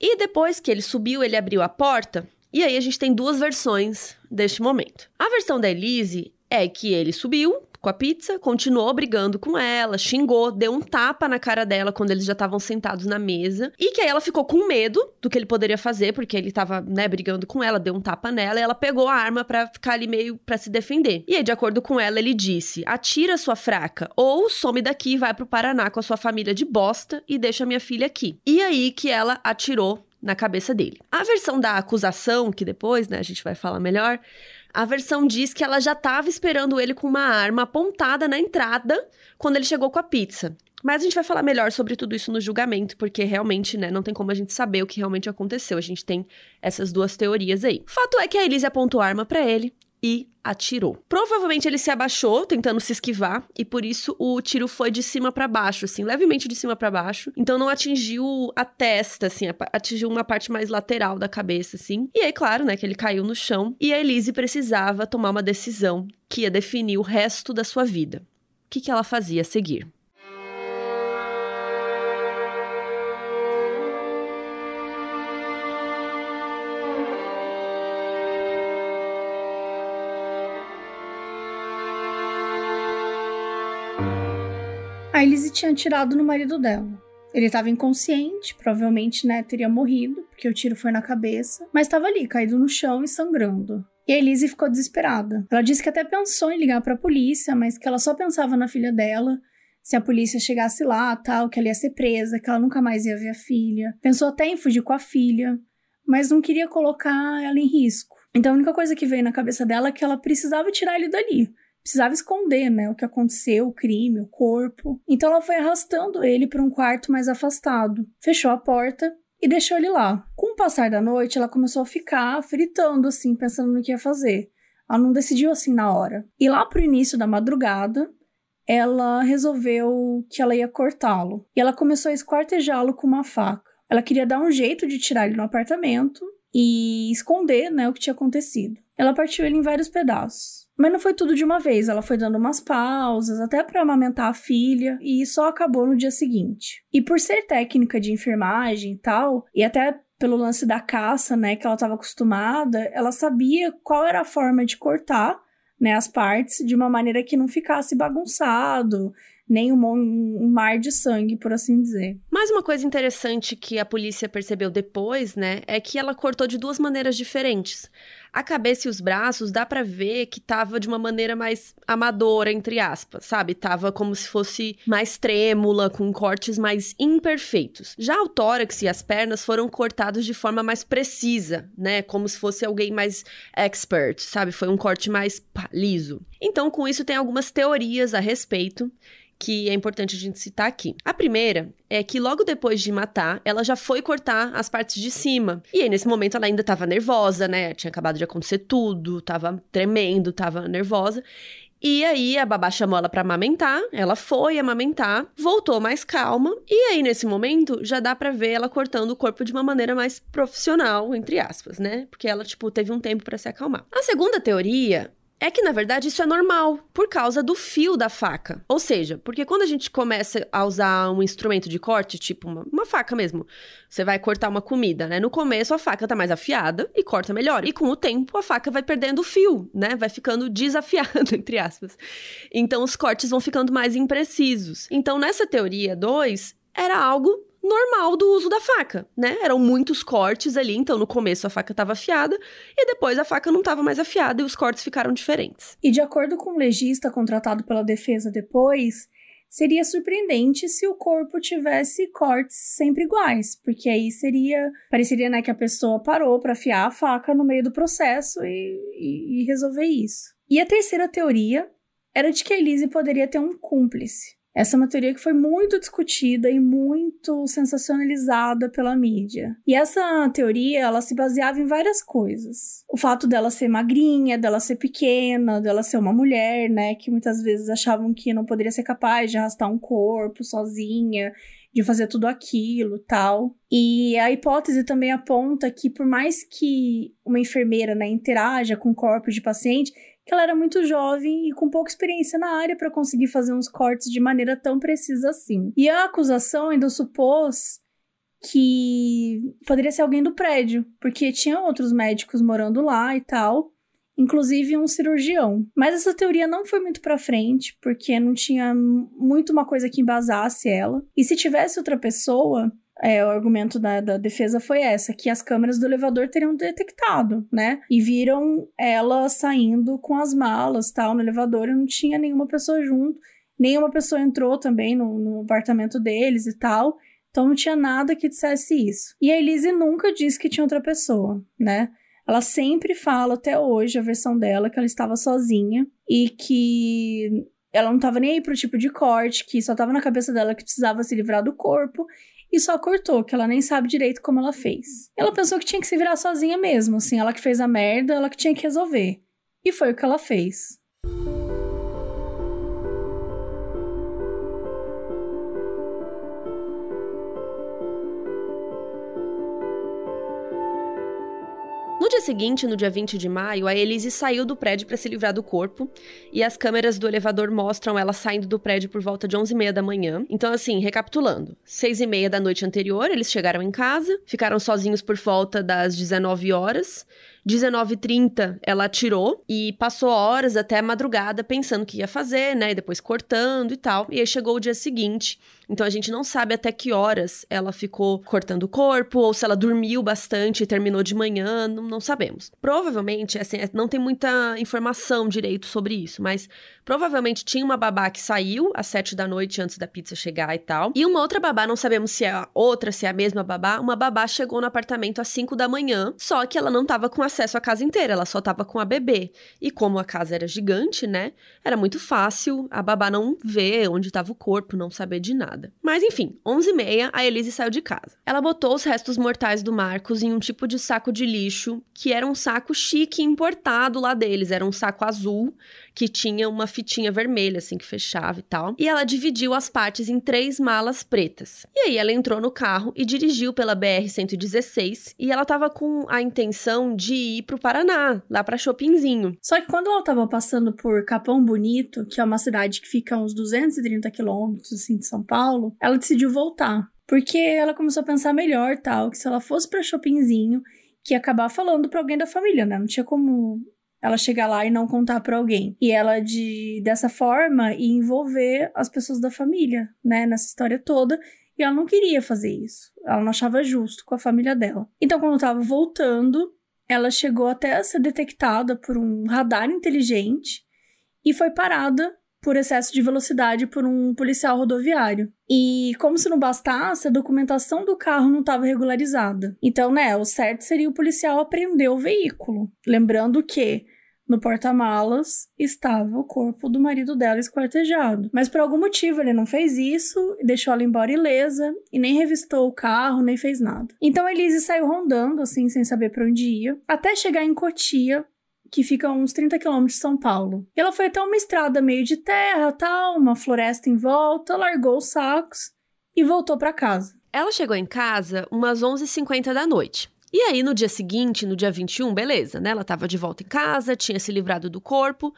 E depois que ele subiu, ele abriu a porta. E aí a gente tem duas versões deste momento. A versão da Elise é que ele subiu com a pizza, continuou brigando com ela, xingou, deu um tapa na cara dela quando eles já estavam sentados na mesa. E que aí ela ficou com medo do que ele poderia fazer, porque ele tava, né, brigando com ela, deu um tapa nela e ela pegou a arma para ficar ali meio para se defender. E aí, de acordo com ela, ele disse: "Atira sua fraca ou some daqui e vai pro Paraná com a sua família de bosta e deixa minha filha aqui". E aí que ela atirou na cabeça dele. A versão da acusação, que depois, né, a gente vai falar melhor, a versão diz que ela já estava esperando ele com uma arma apontada na entrada quando ele chegou com a pizza. Mas a gente vai falar melhor sobre tudo isso no julgamento, porque realmente, né, não tem como a gente saber o que realmente aconteceu. A gente tem essas duas teorias aí. Fato é que a Elise apontou a arma para ele e atirou. Provavelmente ele se abaixou, tentando se esquivar, e por isso o tiro foi de cima para baixo, assim, levemente de cima para baixo. Então não atingiu a testa, assim, atingiu uma parte mais lateral da cabeça, assim. E aí, claro, né, que ele caiu no chão e a Elise precisava tomar uma decisão que ia definir o resto da sua vida. O que, que ela fazia a seguir? A Elise tinha atirado no marido dela. Ele estava inconsciente, provavelmente, né, teria morrido, porque o tiro foi na cabeça, mas estava ali, caído no chão e sangrando. E a Elise ficou desesperada. Ela disse que até pensou em ligar para a polícia, mas que ela só pensava na filha dela. Se a polícia chegasse lá, tal, que ela ia ser presa, que ela nunca mais ia ver a filha. Pensou até em fugir com a filha, mas não queria colocar ela em risco. Então a única coisa que veio na cabeça dela é que ela precisava tirar ele dali precisava esconder, né, o que aconteceu, o crime, o corpo. Então ela foi arrastando ele para um quarto mais afastado, fechou a porta e deixou ele lá. Com o passar da noite, ela começou a ficar fritando assim, pensando no que ia fazer. Ela não decidiu assim na hora. E lá pro início da madrugada, ela resolveu que ela ia cortá-lo. E ela começou a esquartejá-lo com uma faca. Ela queria dar um jeito de tirar ele no apartamento e esconder, né, o que tinha acontecido. Ela partiu ele em vários pedaços. Mas não foi tudo de uma vez, ela foi dando umas pausas, até para amamentar a filha, e só acabou no dia seguinte. E por ser técnica de enfermagem e tal, e até pelo lance da caça, né, que ela estava acostumada, ela sabia qual era a forma de cortar, né, as partes de uma maneira que não ficasse bagunçado, nem um, um, mar de sangue, por assim dizer. Mais uma coisa interessante que a polícia percebeu depois, né, é que ela cortou de duas maneiras diferentes. A cabeça e os braços dá para ver que tava de uma maneira mais amadora, entre aspas, sabe? Tava como se fosse mais trêmula, com cortes mais imperfeitos. Já o tórax e as pernas foram cortados de forma mais precisa, né? Como se fosse alguém mais expert, sabe? Foi um corte mais liso. Então, com isso, tem algumas teorias a respeito que é importante a gente citar aqui. A primeira é que logo depois de matar, ela já foi cortar as partes de cima. E aí, nesse momento, ela ainda estava nervosa, né? Tinha acabado de acontecer tudo, tava tremendo, tava nervosa. E aí a babá chamou ela para amamentar, ela foi amamentar, voltou mais calma, e aí nesse momento já dá para ver ela cortando o corpo de uma maneira mais profissional, entre aspas, né? Porque ela tipo teve um tempo para se acalmar. A segunda teoria é que, na verdade, isso é normal, por causa do fio da faca. Ou seja, porque quando a gente começa a usar um instrumento de corte, tipo uma, uma, faca mesmo, você vai cortar uma comida, né? No começo a faca tá mais afiada e corta melhor. E com o tempo a faca vai perdendo o fio, né? Vai ficando desafiada, entre aspas. Então os cortes vão ficando mais imprecisos. Então, nessa teoria 2, era algo normal do uso da faca, né? Eram muitos cortes ali, então no começo a faca estava afiada e depois a faca não estava mais afiada e os cortes ficaram diferentes. E de acordo com o legista contratado pela defesa depois, seria surpreendente se o corpo tivesse cortes sempre iguais, porque aí seria pareceria né, que a pessoa parou para afiar a faca no meio do processo e, e, e resolver isso. E a terceira teoria era de que a Elise poderia ter um cúmplice. Essa é uma teoria que foi muito discutida e muito sensacionalizada pela mídia. E essa teoria, ela se baseava em várias coisas. O fato dela ser magrinha, dela ser pequena, dela ser uma mulher, né, que muitas vezes achavam que não poderia ser capaz de arrastar um corpo sozinha, de fazer tudo aquilo, tal. E a hipótese também aponta que por mais que uma enfermeira, né, interaja com corpos de paciente, que ela era muito jovem e com pouca experiência na área para conseguir fazer uns cortes de maneira tão precisa assim. E a acusação ainda supôs que poderia ser alguém do prédio, porque tinha outros médicos morando lá e tal, inclusive um cirurgião. Mas essa teoria não foi muito para frente, porque não tinha muito uma coisa que embasasse ela. E se tivesse outra pessoa, é, o argumento da, da, defesa foi essa, que as câmeras do elevador teriam detectado, né? E viram ela saindo com as malas, tal, no elevador e não tinha nenhuma pessoa junto. Nenhuma pessoa entrou também no, no apartamento deles e tal. Então não tinha nada que dissesse isso. E a Elise nunca disse que tinha outra pessoa, né? Ela sempre fala até hoje a versão dela que ela estava sozinha e que ela não estava nem aí pro tipo de corte, que só estava na cabeça dela que precisava se livrar do corpo e só cortou, que ela nem sabe direito como ela fez. Ela pensou que tinha que se virar sozinha mesmo, assim, ela que fez a merda, ela que tinha que resolver. E foi o que ela fez. Seguinte, no dia 20 de maio, a Elise saiu do prédio para se livrar do corpo e as câmeras do elevador mostram ela saindo do prédio por volta de 11h30 da manhã. Então, assim, recapitulando: 6h30 da noite anterior, eles chegaram em casa, ficaram sozinhos por volta das 19 horas. 19h30 ela atirou e passou horas até a madrugada pensando o que ia fazer, né? E depois cortando e tal. E aí chegou o dia seguinte. Então a gente não sabe até que horas ela ficou cortando o corpo ou se ela dormiu bastante e terminou de manhã, não, não sabemos. Provavelmente, assim, é, não tem muita informação direito sobre isso, mas provavelmente tinha uma babá que saiu às sete da noite antes da pizza chegar e tal. E uma outra babá, não sabemos se é a outra, se é a mesma babá, uma babá chegou no apartamento às cinco da manhã, só que ela não tava com acesso à casa inteira, ela só tava com a bebê. E como a casa era gigante, né, era muito fácil a babá não ver onde tava o corpo, não saber de nada nada. Mas enfim, 11h30, a Elise saiu de casa. Ela botou os restos mortais do Marcos em um tipo de saco de lixo, que era um saco chique importado lá deles. Era um saco azul que tinha uma fitinha vermelha, assim, que fechava e tal. E ela dividiu as partes em três malas pretas. E aí ela entrou no carro e dirigiu pela BR-116 e ela tava com a intenção de ir pro Paraná, lá pra Chopinzinho. Só que quando ela tava passando por Capão Bonito, que é uma cidade que fica a uns 230 quilômetros, assim, de São Paulo, ela decidiu voltar. Porque ela começou a pensar melhor, tal, que se ela fosse pra Chopinzinho, que ia acabar falando pra alguém da família, né? Não tinha como ela chegar lá e não contar para alguém. E ela de dessa forma e envolver as pessoas da família, né, nessa história toda. E ela não queria fazer isso. Ela não achava justo com a família dela. Então, quando estava voltando, ela chegou até a ser detectada por um radar inteligente e foi parada por excesso de velocidade por um policial rodoviário. E como se não bastasse, a documentação do carro não estava regularizada. Então, né, o certo seria o policial apreender o veículo. Lembrando que no porta-malas estava o corpo do marido dela esquartejado. Mas por algum motivo ele não fez isso, deixou ela embora ilesa e nem revistou o carro, nem fez nada. Então Elise saiu rondando, assim, sem saber para onde ia, até chegar em Cotia, que fica a uns 30 quilômetros de São Paulo. Ela foi até uma estrada meio de terra, tal, uma floresta em volta, largou os sacos e voltou para casa. Ela chegou em casa umas 11h50 da noite. E aí, no dia seguinte, no dia 21, beleza, né? Ela estava de volta em casa, tinha se livrado do corpo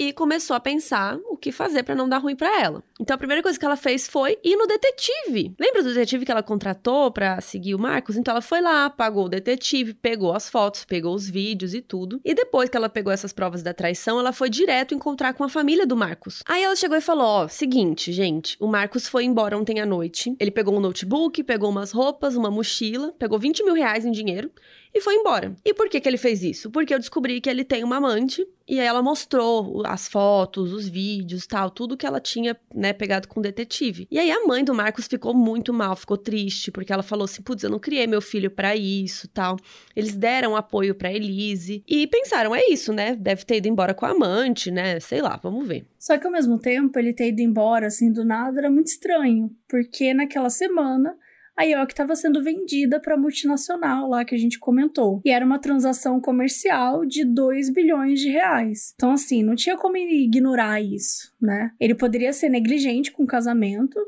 e começou a pensar o que fazer para não dar ruim para ela. Então a primeira coisa que ela fez foi ir no detetive. Lembra do detetive que ela contratou para seguir o Marcos? Então ela foi lá, pagou o detetive, pegou as fotos, pegou os vídeos e tudo. E depois que ela pegou essas provas da traição, ela foi direto encontrar com a família do Marcos. Aí ela chegou e falou: Ó, seguinte, gente, o Marcos foi embora ontem à noite. Ele pegou um notebook, pegou umas roupas, uma mochila, pegou 20 mil reais em dinheiro dinheiro e foi embora. E por que, que ele fez isso? Porque eu descobri que ele tem uma amante e aí ela mostrou as fotos, os vídeos, tal, tudo que ela tinha, né, pegado com o detetive. E aí a mãe do Marcos ficou muito mal, ficou triste, porque ela falou assim: "Putz, eu não criei meu filho para isso", tal. Eles deram apoio para Elise e pensaram: "É isso, né? Deve ter ido embora com a amante, né? Sei lá, vamos ver". Só que ao mesmo tempo, ele ter ido embora assim do nada era muito estranho, porque naquela semana a IOC estava sendo vendida para a multinacional lá que a gente comentou. E era uma transação comercial de 2 bilhões de reais. Então, assim, não tinha como ignorar isso, né? Ele poderia ser negligente com o casamento,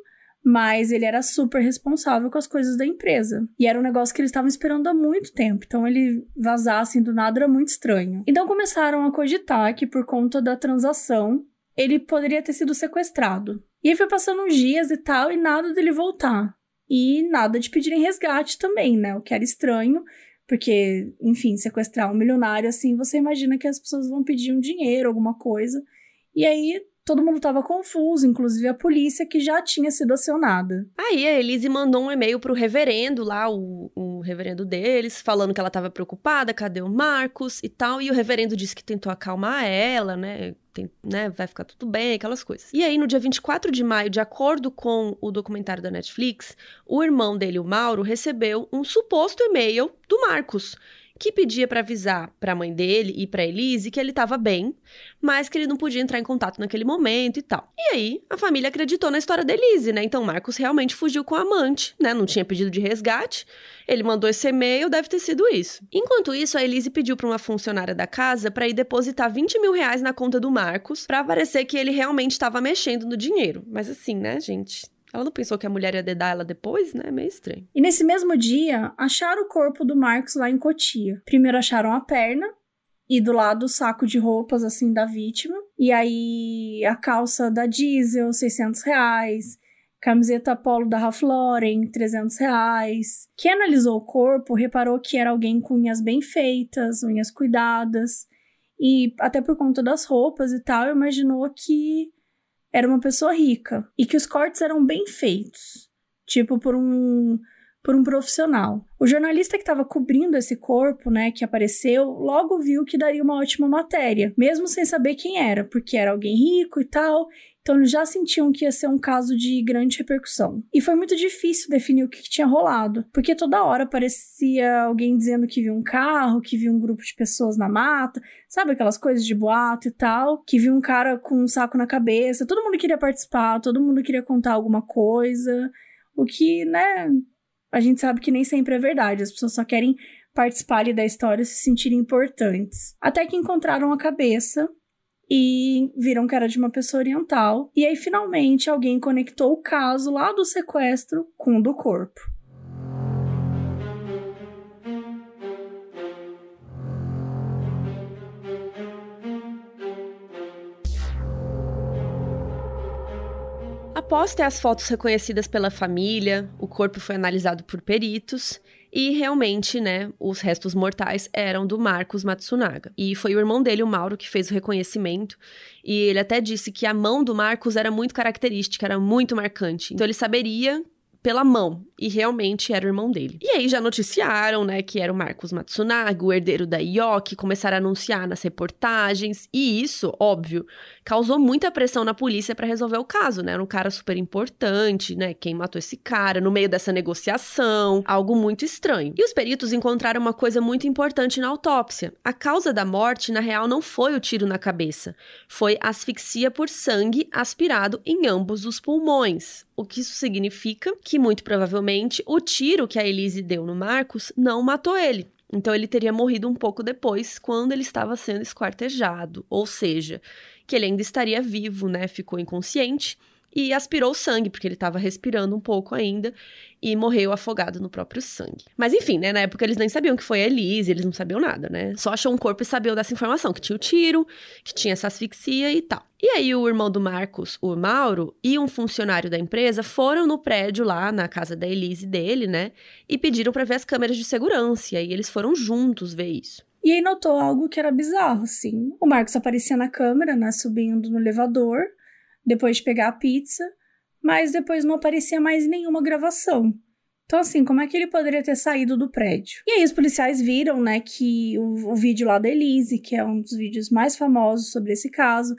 mas ele era super responsável com as coisas da empresa. E era um negócio que eles estavam esperando há muito tempo. Então ele vazar assim do nada era muito estranho. Então começaram a cogitar que por conta da transação ele poderia ter sido sequestrado. E aí foi passando uns dias e tal e nada dele voltar e nada de pedirem resgate também, né? O que era estranho, porque, enfim, sequestrar um milionário assim, você imagina que as pessoas vão pedir um dinheiro, alguma coisa. E aí todo mundo estava confuso, inclusive a polícia que já tinha sido acionada. Aí a Elise mandou um e-mail pro reverendo lá, o, o reverendo deles, falando que ela estava preocupada, cadê o Marcos e tal. E o reverendo disse que tentou acalmar ela, né? tem, né, vai ficar tudo bem, aquelas coisas. E aí, no dia 24 de maio, de acordo com o documentário da Netflix, o irmão dele, o Mauro, recebeu um suposto e-mail do Marcos que pedia para avisar para a mãe dele e para Elise que ele estava bem, mas que ele não podia entrar em contato naquele momento e tal. E aí, a família acreditou na história da Elise, né? Então, Marcos realmente fugiu com a amante, né? Não tinha pedido de resgate. Ele mandou esse e-mail, deve ter sido isso. Enquanto isso, a Elise pediu para uma funcionária da casa para ir depositar 20 mil reais na conta do Marcos, para parecer que ele realmente estava mexendo no dinheiro. Mas assim, né, gente? Ela não pensou que a mulher ia dedar ela depois, né? Meio estranho. E nesse mesmo dia, acharam o corpo do Marcos lá em Cotia. Primeiro acharam a perna e do lado o saco de roupas, assim, da vítima. E aí a calça da Diesel, 600 reais. Camiseta polo da Ralph Lauren, 300 reais. Quem analisou o corpo reparou que era alguém com unhas bem feitas, unhas cuidadas. E até por conta das roupas e tal, imaginou que era uma pessoa rica e que os cortes eram bem feitos, tipo por um por um profissional. O jornalista que estava cobrindo esse corpo, né, que apareceu, logo viu que daria uma ótima matéria, mesmo sem saber quem era, porque era alguém rico e tal, então eles já sentiam que ia ser um caso de grande repercussão. E foi muito difícil definir o que, tinha rolado, porque toda hora aparecia alguém dizendo que viu um carro, que viu um grupo de pessoas na mata, sabe aquelas coisas de boato e tal, que viu um cara com um saco na cabeça. Todo mundo queria participar, todo mundo queria contar alguma coisa, o que, né, a gente sabe que nem sempre é verdade, as pessoas só querem participar da história se sentirem importantes. Até que encontraram a cabeça e viram que era de uma pessoa oriental. E aí, finalmente, alguém conectou o caso lá do sequestro com o do corpo. Após ter as fotos reconhecidas pela família, o corpo foi analisado por peritos e realmente, né, os restos mortais eram do Marcos Matsunaga. E foi o irmão dele, o Mauro, que fez o reconhecimento. E ele até disse que a mão do Marcos era muito característica, era muito marcante. Então ele saberia pela mão. E realmente era o irmão dele. E aí já noticiaram, né, que era o Marcos Matsunaga, o herdeiro da Ioki, começaram a anunciar nas reportagens. E isso, óbvio, causou muita pressão na polícia para resolver o caso, né? Era um cara super importante, né? Quem matou esse cara no meio dessa negociação, algo muito estranho. E os peritos encontraram uma coisa muito importante na autópsia. A causa da morte, na real, não foi o tiro na cabeça, foi asfixia por sangue aspirado em ambos os pulmões. O que isso significa? Que muito provavelmente o tiro que a Elise deu no Marcos não matou ele. Então ele teria morrido um pouco depois, quando ele estava sendo esquartejado, ou seja, que ele ainda estaria vivo, né? Ficou inconsciente e aspirou sangue, porque ele estava respirando um pouco ainda e morreu afogado no próprio sangue. Mas enfim, né, na época eles nem sabiam que foi a Elise, eles não sabiam nada, né? Só achou um corpo e sabiam dessa informação, que tinha o tiro, que tinha essa asfixia e tal. E aí o irmão do Marcos, o Mauro, e um funcionário da empresa foram no prédio lá, na casa da Elise dele, né? E pediram para ver as câmeras de segurança, e aí eles foram juntos ver isso. E aí notou algo que era bizarro, assim. O Marcos aparecia na câmera, né, subindo no elevador, depois de pegar a pizza, mas depois não aparecia mais nenhuma gravação. Então, assim, como é que ele poderia ter saído do prédio? E aí os policiais viram, né, que o, o vídeo lá da Elise, que é um dos vídeos mais famosos sobre esse caso,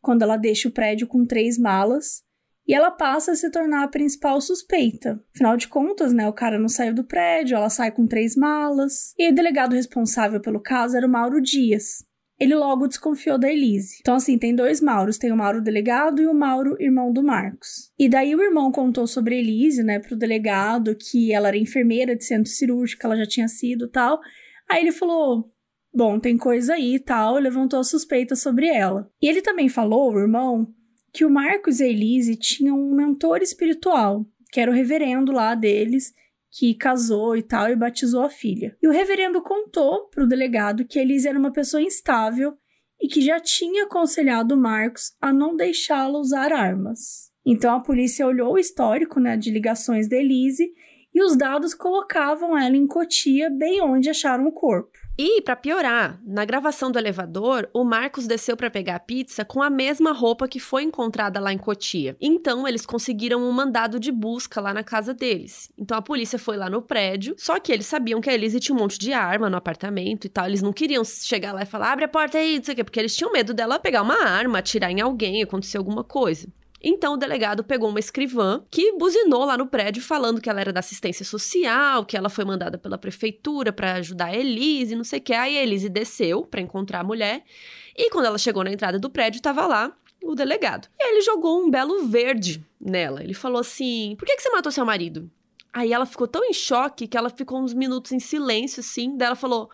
quando ela deixa o prédio com três malas, e ela passa a se tornar a principal suspeita. Afinal de contas, né, o cara não saiu do prédio, ela sai com três malas. E o delegado responsável pelo caso era o Mauro Dias. Ele logo desconfiou da Elise. Então, assim, tem dois Mauros: tem o Mauro delegado e o Mauro, irmão do Marcos. E daí o irmão contou sobre a Elise, né, pro delegado, que ela era enfermeira de centro cirúrgico, ela já tinha sido tal. Aí ele falou: bom, tem coisa aí e tal, levantou suspeita sobre ela. E ele também falou, o irmão, que o Marcos e a Elise tinham um mentor espiritual, que era o reverendo lá deles, que casou e tal e batizou a filha. E o reverendo contou para o delegado que Elise era uma pessoa instável e que já tinha aconselhado Marcos a não deixá-la usar armas. Então a polícia olhou o histórico né, de ligações da Elise e os dados colocavam ela em Cotia, bem onde acharam o corpo. E, para piorar, na gravação do elevador, o Marcos desceu para pegar a pizza com a mesma roupa que foi encontrada lá em Cotia. Então, eles conseguiram um mandado de busca lá na casa deles. Então, a polícia foi lá no prédio, só que eles sabiam que a Elise tinha um monte de arma no apartamento e tal. Eles não queriam chegar lá e falar, abre a porta aí, não sei o quê, porque eles tinham medo dela pegar uma arma, atirar em alguém, acontecer alguma coisa. Então o delegado pegou uma escrivã que buzinou lá no prédio falando que ela era da assistência social, que ela foi mandada pela prefeitura para ajudar a Elise, não sei o que. Aí a Elise desceu para encontrar a mulher e quando ela chegou na entrada do prédio estava lá o delegado. E aí ele jogou um belo verde nela. Ele falou assim: "Por que que você matou seu marido?" Aí ela ficou tão em choque que ela ficou uns minutos em silêncio assim, daí ela falou: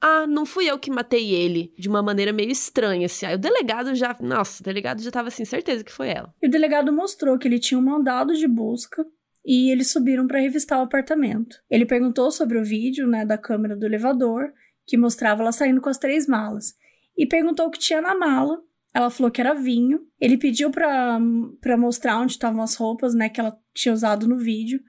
ah, não fui eu que matei ele, de uma maneira meio estranha, assim. Aí o delegado já, nossa, o delegado já tava assim, certeza que foi ela. E o delegado mostrou que ele tinha um mandado de busca e eles subiram para revistar o apartamento. Ele perguntou sobre o vídeo, né, da câmera do elevador, que mostrava ela saindo com as três malas, e perguntou o que tinha na mala. Ela falou que era vinho. Ele pediu para mostrar onde estavam as roupas, né, que ela tinha usado no vídeo.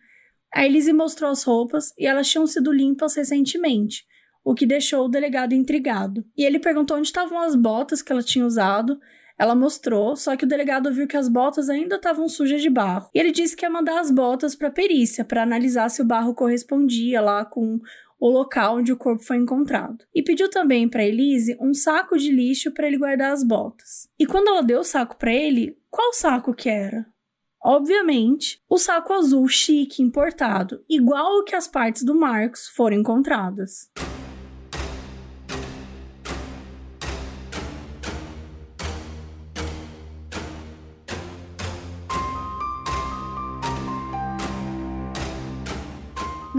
A Elise mostrou as roupas e elas tinham sido limpas recentemente o que deixou o delegado intrigado. E ele perguntou onde estavam as botas que ela tinha usado. Ela mostrou, só que o delegado viu que as botas ainda estavam sujas de barro. E ele disse que ia mandar as botas para perícia para analisar se o barro correspondia lá com o local onde o corpo foi encontrado. E pediu também para Elise um saco de lixo para ele guardar as botas. E quando ela deu o saco para ele, qual saco que era? Obviamente, o saco azul chique importado, igual o que as partes do Marcos foram encontradas.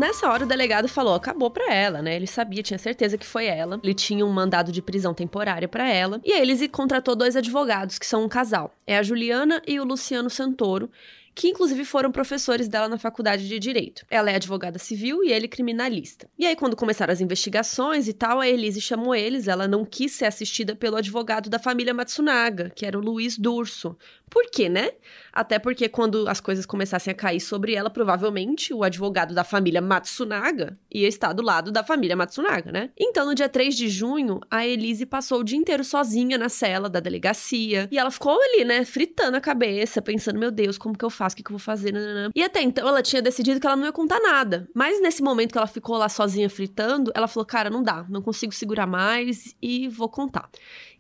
Nessa hora, o delegado falou: acabou pra ela, né? Ele sabia, tinha certeza que foi ela. Ele tinha um mandado de prisão temporária para ela. E aí, eles contratou dois advogados, que são um casal. É a Juliana e o Luciano Santoro que inclusive foram professores dela na faculdade de direito. Ela é advogada civil e ele criminalista. E aí, quando começaram as investigações e tal, a Elise chamou eles. Ela não quis ser assistida pelo advogado da família Matsunaga, que era o Luiz Durso. Por quê, né? Até porque quando as coisas começassem a cair sobre ela, provavelmente o advogado da família Matsunaga ia estar do lado da família Matsunaga, né? Então, no dia 3 de junho, a Elise passou o dia inteiro sozinha na cela da delegacia. E ela ficou ali, né, fritando a cabeça, pensando: meu Deus, como que eu faço? O que, que eu vou fazer? E até então ela tinha decidido que ela não ia contar nada. Mas nesse momento que ela ficou lá sozinha fritando, ela falou: cara, não dá, não consigo segurar mais e vou contar.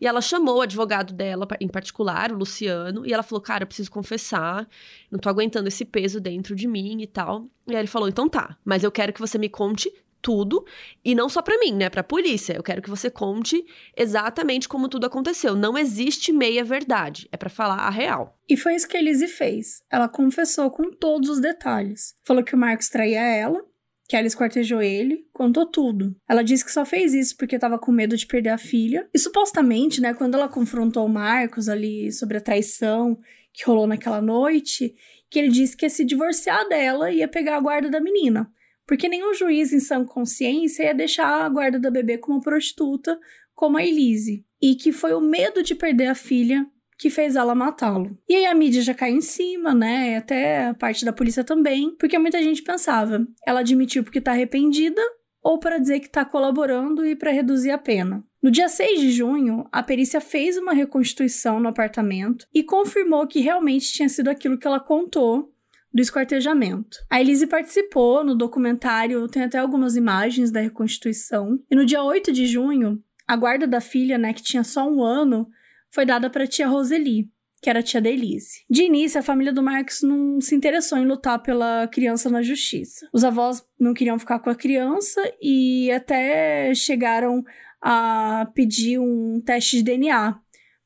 E ela chamou o advogado dela, em particular, o Luciano, e ela falou: Cara, eu preciso confessar, não tô aguentando esse peso dentro de mim e tal. E aí ele falou: Então tá, mas eu quero que você me conte tudo e não só para mim, né, para polícia. Eu quero que você conte exatamente como tudo aconteceu. Não existe meia verdade, é para falar a real. E foi isso que a Elise fez. Ela confessou com todos os detalhes. Falou que o Marcos traía ela, que ela esquartejou ele, contou tudo. Ela disse que só fez isso porque estava com medo de perder a filha. E supostamente, né, quando ela confrontou o Marcos ali sobre a traição que rolou naquela noite, que ele disse que ia se divorciar dela e ia pegar a guarda da menina. Porque nenhum juiz em sã consciência ia deixar a guarda da bebê com uma prostituta como a Elise. E que foi o medo de perder a filha que fez ela matá-lo. E aí a mídia já cai em cima, né? Até a parte da polícia também, porque muita gente pensava, ela admitiu porque tá arrependida ou para dizer que tá colaborando e para reduzir a pena. No dia 6 de junho, a perícia fez uma reconstituição no apartamento e confirmou que realmente tinha sido aquilo que ela contou do esquartejamento. A Elise participou no documentário, tem até algumas imagens da reconstituição. E no dia 8 de junho, a guarda da filha, né, que tinha só um ano, foi dada para tia Roseli, que era tia da Elise. De início, a família do Marcos não se interessou em lutar pela criança na justiça. Os avós não queriam ficar com a criança e até chegaram a pedir um teste de DNA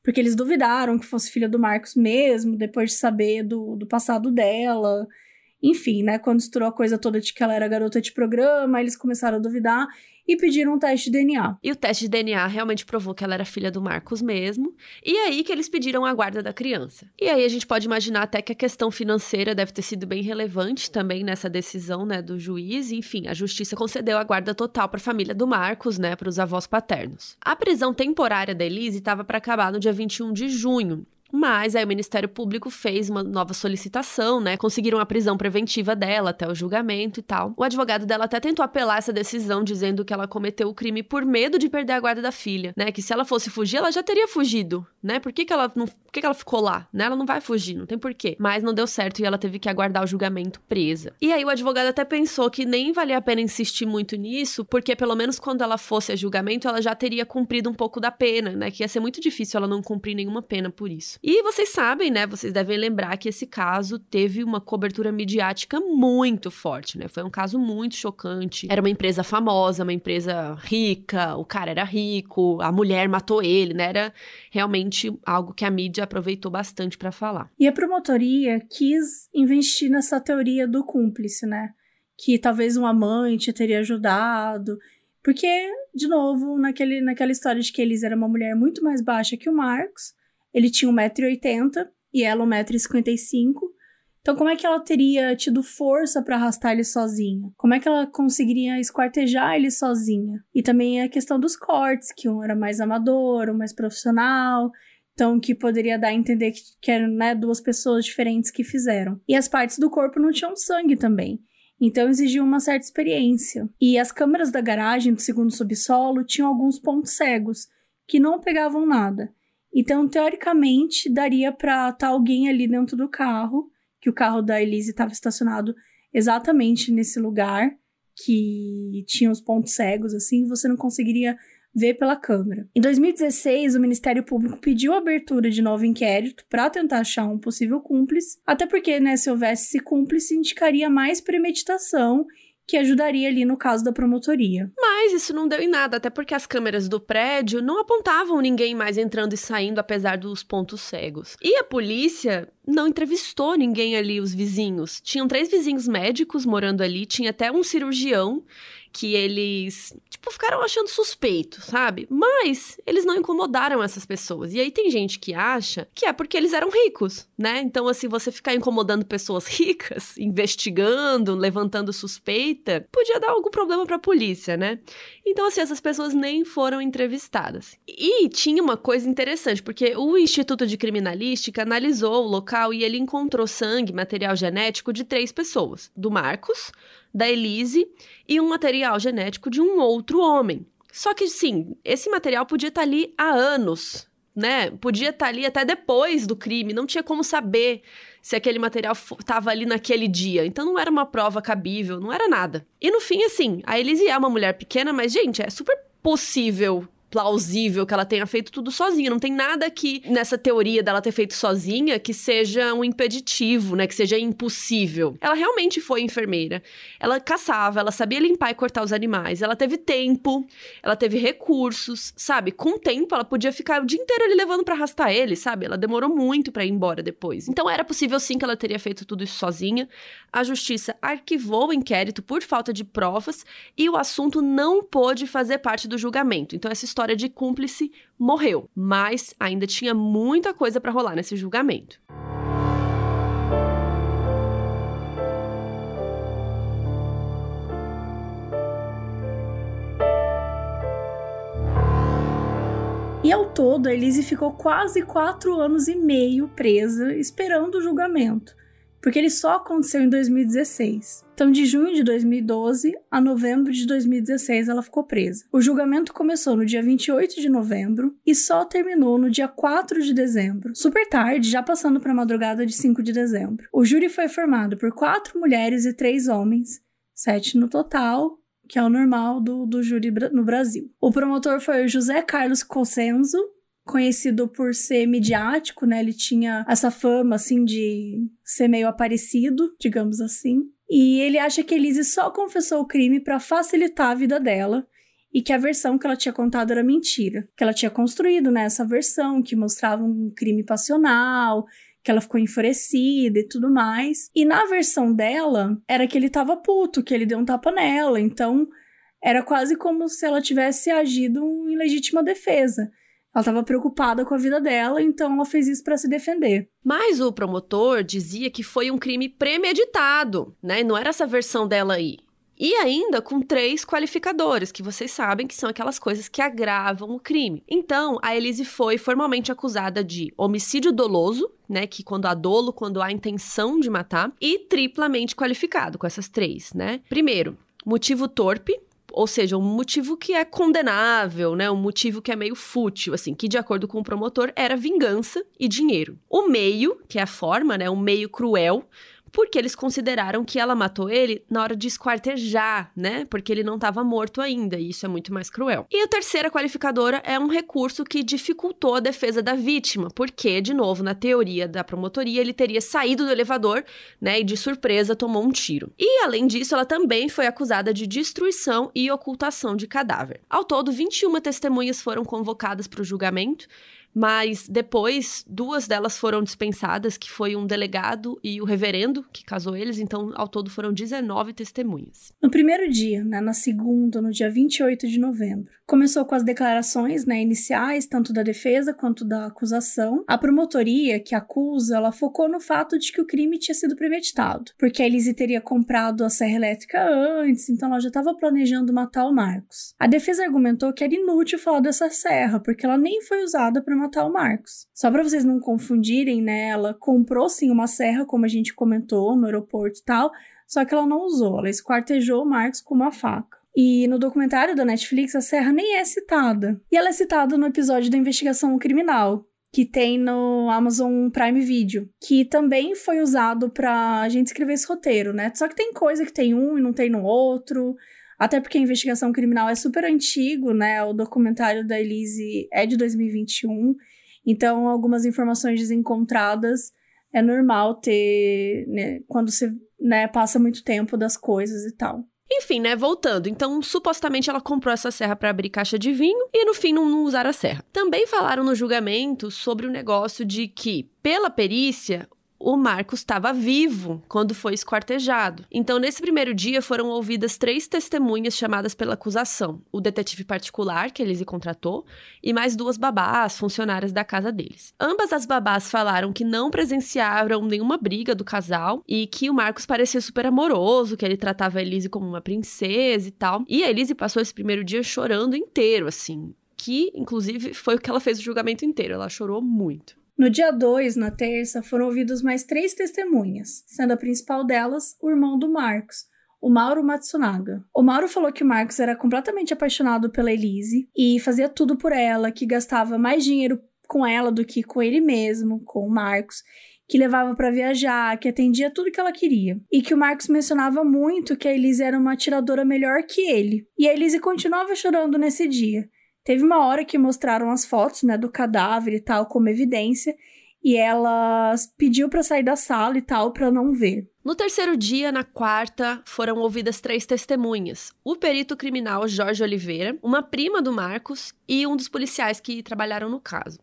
porque eles duvidaram que fosse filha do Marcos mesmo, depois de saber do, do passado dela. Enfim, né? Quando estourou a coisa toda de que ela era garota de programa, eles começaram a duvidar e pediram um teste de DNA. E o teste de DNA realmente provou que ela era filha do Marcos mesmo. E aí que eles pediram a guarda da criança. E aí a gente pode imaginar até que a questão financeira deve ter sido bem relevante também nessa decisão, né, do juiz. Enfim, a justiça concedeu a guarda total para a família do Marcos, né, para os avós paternos. A prisão temporária da Elise estava para acabar no dia 21 de junho. Mas aí o Ministério Público fez uma nova solicitação, né? Conseguiram a prisão preventiva dela até o julgamento e tal. O advogado dela até tentou apelar essa decisão, dizendo que ela cometeu o crime por medo de perder a guarda da filha, né? Que se ela fosse fugir, ela já teria fugido, né? Por que, que ela não. Por que, que ela ficou lá? Né? Ela não vai fugir, não tem porquê. Mas não deu certo e ela teve que aguardar o julgamento presa. E aí o advogado até pensou que nem valia a pena insistir muito nisso, porque pelo menos quando ela fosse a julgamento, ela já teria cumprido um pouco da pena, né? Que ia ser muito difícil ela não cumprir nenhuma pena por isso. E vocês sabem, né? Vocês devem lembrar que esse caso teve uma cobertura midiática muito forte, né? Foi um caso muito chocante. Era uma empresa famosa, uma empresa rica, o cara era rico, a mulher matou ele, né? Era realmente algo que a mídia aproveitou bastante para falar. E a promotoria quis investir nessa teoria do cúmplice, né? Que talvez um amante teria ajudado. Porque, de novo, naquele, naquela história de que Elis era uma mulher muito mais baixa que o Marcos, ele tinha 1,80m e ela 1,55m. Então, como é que ela teria tido força para arrastar ele sozinha? Como é que ela conseguiria esquartejar ele sozinha? E também a questão dos cortes, que um era mais amador, um mais profissional. Então, que poderia dar a entender que, que eram né, duas pessoas diferentes que fizeram. E as partes do corpo não tinham sangue também. Então exigia uma certa experiência. E as câmeras da garagem do segundo subsolo tinham alguns pontos cegos, que não pegavam nada. Então, teoricamente, daria para estar tá alguém ali dentro do carro, que o carro da Elise estava estacionado exatamente nesse lugar que tinha os pontos cegos, assim, você não conseguiria ver pela câmera. Em 2016, o Ministério Público pediu a abertura de novo inquérito para tentar achar um possível cúmplice, até porque, né, se houvesse esse cúmplice, indicaria mais premeditação que ajudaria ali no caso da promotoria. Mas isso não deu em nada, até porque as câmeras do prédio não apontavam ninguém mais entrando e saindo, apesar dos pontos cegos. E a polícia não entrevistou ninguém ali, os vizinhos. Tinham três vizinhos médicos morando ali, tinha até um cirurgião que eles, tipo, ficaram achando suspeito, sabe? Mas eles não incomodaram essas pessoas. E aí tem gente que acha que é porque eles eram ricos, né? Então, assim, você ficar incomodando pessoas ricas, investigando, levantando suspeita, podia dar algum problema pra polícia, né? Então, assim, essas pessoas nem foram entrevistadas. E tinha uma coisa interessante, porque o Instituto de Criminalística analisou o local e ele encontrou sangue, material genético de três pessoas: do Marcos, da Elise e um material genético de um outro homem. Só que, sim, esse material podia estar ali há anos, né? Podia estar ali até depois do crime, não tinha como saber se aquele material estava ali naquele dia. Então não era uma prova cabível, não era nada. E no fim, assim, a Elise é uma mulher pequena, mas, gente, é super possível plausível que ela tenha feito tudo sozinha. Não tem nada aqui nessa teoria dela ter feito sozinha que seja um impeditivo, né? Que seja impossível. Ela realmente foi enfermeira. Ela caçava, ela sabia limpar e cortar os animais. Ela teve tempo, ela teve recursos, sabe? Com tempo, ela podia ficar o dia inteiro ali levando para arrastar ele, sabe? Ela demorou muito para ir embora depois. Então era possível sim que ela teria feito tudo isso sozinha. A justiça arquivou o inquérito por falta de provas e o assunto não pôde fazer parte do julgamento. Então essa história de cúmplice morreu, mas ainda tinha muita coisa para rolar nesse julgamento. E ao todo, a Elise ficou quase quatro anos e meio presa, esperando o julgamento. Porque ele só aconteceu em 2016. Então, de junho de 2012 a novembro de 2016, ela ficou presa. O julgamento começou no dia 28 de novembro e só terminou no dia 4 de dezembro, super tarde, já passando para a madrugada de 5 de dezembro. O júri foi formado por quatro mulheres e três homens, sete no total, que é o normal do, do júri no Brasil. O promotor foi o José Carlos Cossenzo, conhecido por ser midiático, né? Ele tinha essa fama, assim, de ser meio aparecido, digamos assim. E ele acha que Elise só confessou o crime para facilitar a vida dela e que a versão que ela tinha contado era mentira. Que ela tinha construído, né, essa versão que mostrava um crime passional, que ela ficou enfurecida e tudo mais. E na versão dela, era que ele tava puto, que ele deu um tapa nela. Então, era quase como se ela tivesse agido em legítima defesa. Ela estava preocupada com a vida dela, então ela fez isso para se defender. Mas o promotor dizia que foi um crime premeditado, né? Não era essa versão dela aí. E ainda com três qualificadores, que vocês sabem que são aquelas coisas que agravam o crime. Então, a Elise foi formalmente acusada de homicídio doloso, né, que quando há dolo, quando há intenção de matar, e triplamente qualificado com essas três, né? Primeiro, motivo torpe, ou seja, um motivo que é condenável, né? Um motivo que é meio fútil, assim, que de acordo com o promotor era vingança e dinheiro. O meio, que é a forma, né? Um meio cruel, porque eles consideraram que ela matou ele na hora de esquartejar, né? Porque ele não estava morto ainda, e isso é muito mais cruel. E a terceira qualificadora é um recurso que dificultou a defesa da vítima, porque, de novo, na teoria da promotoria, ele teria saído do elevador, né, e de surpresa tomou um tiro. E, além disso, ela também foi acusada de destruição e ocultação de cadáver. Ao todo, 21 testemunhas foram convocadas para o julgamento, mas depois, duas delas foram dispensadas, que foi um delegado e o reverendo, que casou eles, então ao todo foram 19 testemunhas. No primeiro dia, né, na segunda, no dia 28 de novembro, começou com as declarações né, iniciais, tanto da defesa quanto da acusação. A promotoria que acusa, ela focou no fato de que o crime tinha sido premeditado, porque a Elise teria comprado a serra elétrica antes, então ela já estava planejando matar o Marcos. A defesa argumentou que era inútil falar dessa serra, porque ela nem foi usada para matar o Marcos. Só para vocês não confundirem, né? Ela comprou sim uma serra, como a gente comentou, no aeroporto e tal, só que ela não usou, ela esquartejou o Marcos com uma faca. E no documentário da Netflix, a serra nem é citada. E ela é citada no episódio da investigação criminal, que tem no Amazon Prime Video, que também foi usado pra gente escrever esse roteiro, né? Só que tem coisa que tem um e não tem no outro. Até porque a investigação criminal é super antigo, né? O documentário da Elise é de 2021. Então, algumas informações desencontradas é normal ter, né, quando você né, passa muito tempo das coisas e tal. Enfim, né, voltando. Então, supostamente ela comprou essa serra para abrir caixa de vinho e no fim não, não usar a serra. Também falaram no julgamento sobre o negócio de que, pela perícia, o Marcos estava vivo quando foi esquartejado. Então, nesse primeiro dia, foram ouvidas três testemunhas chamadas pela acusação: o detetive particular, que Elise contratou, e mais duas babás, funcionárias da casa deles. Ambas as babás falaram que não presenciaram nenhuma briga do casal e que o Marcos parecia super amoroso, que ele tratava a Elise como uma princesa e tal. E a Elise passou esse primeiro dia chorando inteiro, assim. Que, inclusive, foi o que ela fez o julgamento inteiro. Ela chorou muito. No dia 2, na terça, foram ouvidos mais três testemunhas, sendo a principal delas o irmão do Marcos, o Mauro Matsunaga. O Mauro falou que o Marcos era completamente apaixonado pela Elise e fazia tudo por ela, que gastava mais dinheiro com ela do que com ele mesmo, com o Marcos, que levava para viajar, que atendia tudo que ela queria. E que o Marcos mencionava muito que a Elise era uma atiradora melhor que ele. E a Elise continuava chorando nesse dia. Teve uma hora que mostraram as fotos, né, do cadáver e tal como evidência, e ela pediu para sair da sala e tal para não ver. No terceiro dia, na quarta, foram ouvidas três testemunhas: o perito criminal Jorge Oliveira, uma prima do Marcos e um dos policiais que trabalharam no caso.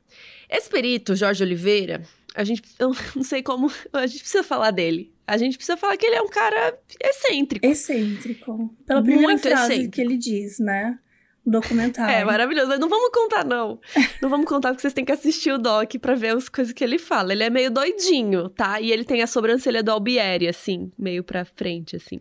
Esse perito, Jorge Oliveira, a gente, eu não sei como, a gente precisa falar dele. A gente precisa falar que ele é um cara excêntrico. Excêntrico. Pela primeira Muito frase excêntrico. que ele diz, né? Documentário. É, maravilhoso. Mas não vamos contar, não. Não vamos contar, porque vocês têm que assistir o doc pra ver as coisas que ele fala. Ele é meio doidinho, tá? E ele tem a sobrancelha do Albieri, assim, meio pra frente, assim.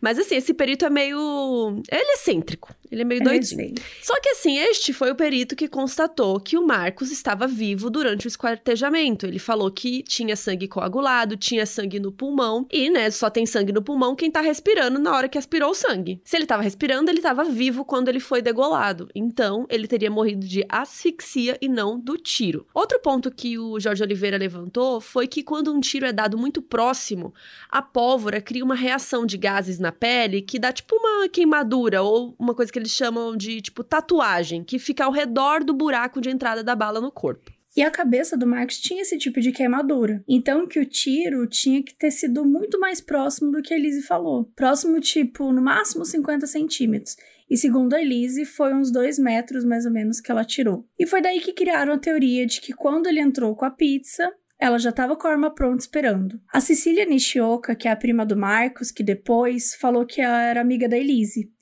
Mas, assim, esse perito é meio... Ele é excêntrico. Ele é meio doidinho. Só que assim, este foi o perito que constatou que o Marcos estava vivo durante o esquartejamento. Ele falou que tinha sangue coagulado, tinha sangue no pulmão e, né, só tem sangue no pulmão quem tá respirando na hora que aspirou o sangue. Se ele tava respirando, ele tava vivo quando ele foi degolado. Então, ele teria morrido de asfixia e não do tiro. Outro ponto que o Jorge Oliveira levantou foi que quando um tiro é dado muito próximo, a pólvora cria uma reação de gases na pele que dá tipo uma queimadura ou uma coisa que eles chamam de tipo tatuagem, que fica ao redor do buraco de entrada da bala no corpo. E a cabeça do Marcos tinha esse tipo de queimadura. Então que o tiro tinha que ter sido muito mais próximo do que a Elise falou. Próximo, tipo, no máximo 50 centímetros. E segundo a Elise, foi uns dois metros mais ou menos que ela tirou. E foi daí que criaram a teoria de que quando ele entrou com a pizza, ela já estava com a arma pronta esperando. A Cecília Nishioka, que é a prima do Marcos, que depois falou que ela era amiga da Elise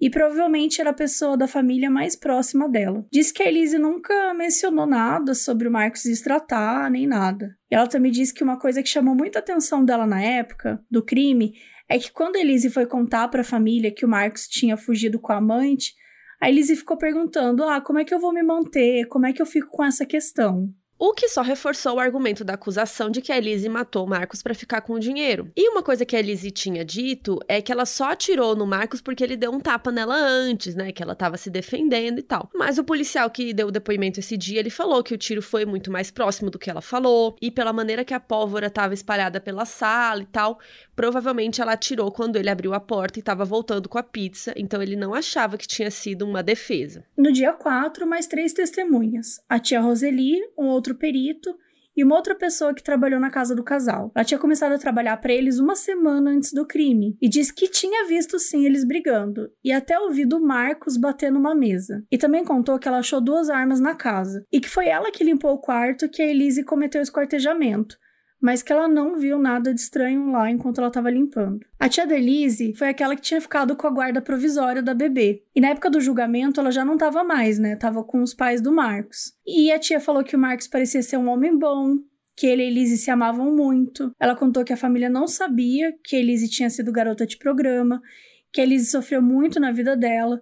e provavelmente era a pessoa da família mais próxima dela. Diz que a Elise nunca mencionou nada sobre o Marcos destratar, nem nada. Ela também disse que uma coisa que chamou muita atenção dela na época do crime é que quando a Elise foi contar para a família que o Marcos tinha fugido com a amante, a Elise ficou perguntando: "Ah, como é que eu vou me manter? Como é que eu fico com essa questão?" O que só reforçou o argumento da acusação de que a Elise matou Marcos para ficar com o dinheiro. E uma coisa que a Elise tinha dito é que ela só atirou no Marcos porque ele deu um tapa nela antes, né? Que ela tava se defendendo e tal. Mas o policial que deu o depoimento esse dia, ele falou que o tiro foi muito mais próximo do que ela falou. E pela maneira que a pólvora estava espalhada pela sala e tal, provavelmente ela atirou quando ele abriu a porta e estava voltando com a pizza. Então ele não achava que tinha sido uma defesa. No dia 4, mais três testemunhas: a tia Roseli, um outro outro perito e uma outra pessoa que trabalhou na casa do casal. Ela tinha começado a trabalhar para eles uma semana antes do crime e disse que tinha visto sim eles brigando e até ouvido Marcos bater numa mesa. E também contou que ela achou duas armas na casa e que foi ela que limpou o quarto que a Elise cometeu o esquartejamento mas que ela não viu nada de estranho lá enquanto ela estava limpando. A tia Delise foi aquela que tinha ficado com a guarda provisória da bebê. E na época do julgamento ela já não estava mais, né? Tava com os pais do Marcos. E a tia falou que o Marcos parecia ser um homem bom, que ele e Elise se amavam muito. Ela contou que a família não sabia que Elise tinha sido garota de programa, que Elise sofreu muito na vida dela,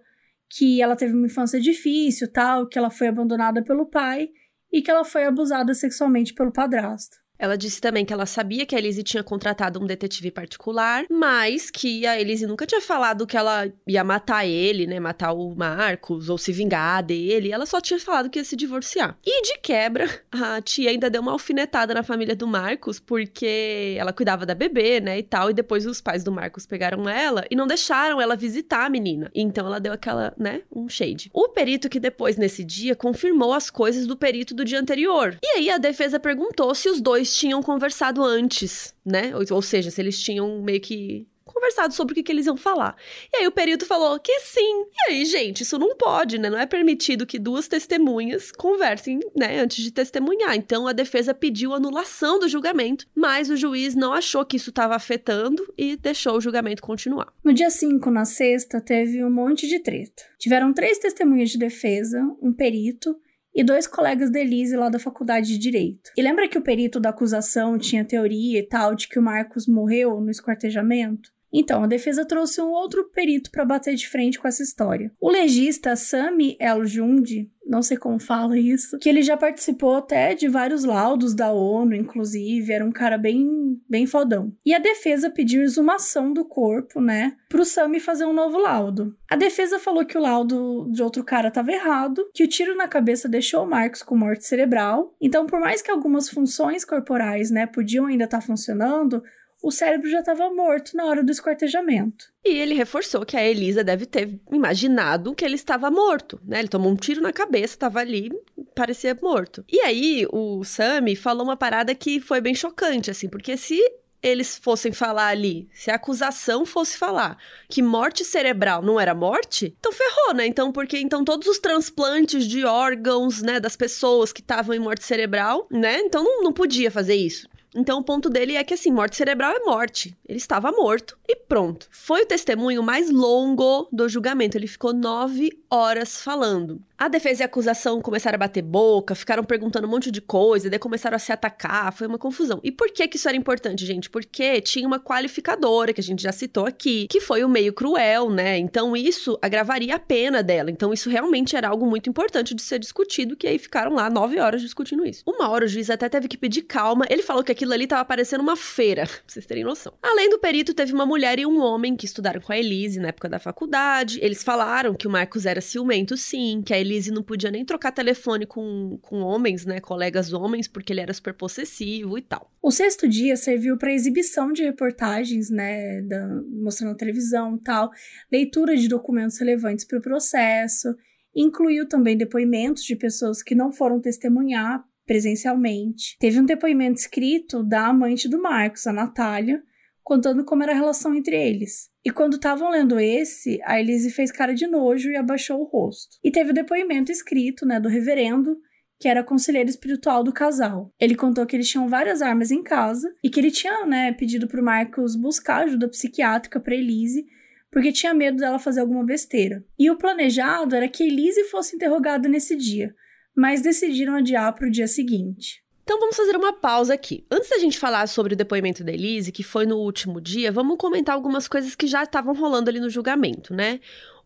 que ela teve uma infância difícil, tal, que ela foi abandonada pelo pai e que ela foi abusada sexualmente pelo padrasto. Ela disse também que ela sabia que a Elise tinha contratado um detetive particular, mas que a Elise nunca tinha falado que ela ia matar ele, né? Matar o Marcos ou se vingar dele. Ela só tinha falado que ia se divorciar. E de quebra, a tia ainda deu uma alfinetada na família do Marcos, porque ela cuidava da bebê, né? E tal. E depois os pais do Marcos pegaram ela e não deixaram ela visitar a menina. Então ela deu aquela, né? Um shade. O perito que depois, nesse dia, confirmou as coisas do perito do dia anterior. E aí a defesa perguntou se os dois eles tinham conversado antes, né? Ou, ou seja, se eles tinham meio que conversado sobre o que, que, eles iam falar. E aí o perito falou que sim. E aí, gente, isso não pode, né? Não é permitido que duas testemunhas conversem, né, antes de testemunhar. Então a defesa pediu anulação do julgamento, mas o juiz não achou que isso estava afetando e deixou o julgamento continuar. No dia 5, na sexta, teve um monte de treta. Tiveram três testemunhas de defesa, um perito e dois colegas da Elise lá da faculdade de Direito. E lembra que o perito da acusação tinha teoria e tal de que o Marcos morreu no esquartejamento? Então, a defesa trouxe um outro perito para bater de frente com essa história. O legista Sami El Jundi, não sei como fala isso, que ele já participou até de vários laudos da ONU, inclusive, era um cara bem, bem fodão. E a defesa pediu exumação do corpo, né, pro Sami fazer um novo laudo. A defesa falou que o laudo de outro cara estava errado, que o tiro na cabeça deixou o Marcos com morte cerebral. Então, por mais que algumas funções corporais, né, podiam ainda estar tá funcionando, o cérebro já estava morto na hora do esquartejamento. E ele reforçou que a Elisa deve ter imaginado que ele estava morto, né? Ele tomou um tiro na cabeça, estava ali, parecia morto. E aí o Sammy falou uma parada que foi bem chocante, assim, porque se eles fossem falar ali, se a acusação fosse falar que morte cerebral não era morte, então ferrou, né? Então, porque então todos os transplantes de órgãos, né, das pessoas que estavam em morte cerebral, né? Então não, não podia fazer isso. Então o ponto dele é que assim, morte cerebral é morte. Ele estava morto e pronto. Foi o testemunho mais longo do julgamento. Ele ficou nove horas falando. A defesa e a acusação começaram a bater boca, ficaram perguntando um monte de coisa, daí começaram a se atacar, foi uma confusão. E por que que isso era importante, gente? Porque tinha uma qualificadora, que a gente já citou aqui, que foi o meio cruel, né? Então isso agravaria a pena dela. Então isso realmente era algo muito importante de ser discutido, que aí ficaram lá nove horas discutindo isso. Uma hora o juiz até teve que pedir calma, ele falou que aquilo ali tava parecendo uma feira, pra vocês terem noção. Além do perito, teve uma mulher e um homem que estudaram com a Elise na época da faculdade. Eles falaram que o Marcos era ciumento, sim, que a Elise não podia nem trocar telefone com, com homens, né, colegas homens, porque ele era super possessivo e tal. O sexto dia serviu para exibição de reportagens, né, da, mostrando televisão e tal, leitura de documentos relevantes para o processo, incluiu também depoimentos de pessoas que não foram testemunhar presencialmente. Teve um depoimento escrito da amante do Marcos, a Natália, contando como era a relação entre eles. E quando estavam lendo esse, a Elise fez cara de nojo e abaixou o rosto. E teve o depoimento escrito, né, do reverendo, que era conselheiro espiritual do casal. Ele contou que eles tinham várias armas em casa e que ele tinha, né, pedido pro Marcos buscar ajuda psiquiátrica para Elise, porque tinha medo dela fazer alguma besteira. E o planejado era que Elise fosse interrogada nesse dia, mas decidiram adiar para o dia seguinte. Então vamos fazer uma pausa aqui. Antes da gente falar sobre o depoimento da Elise, que foi no último dia, vamos comentar algumas coisas que já estavam rolando ali no julgamento, né?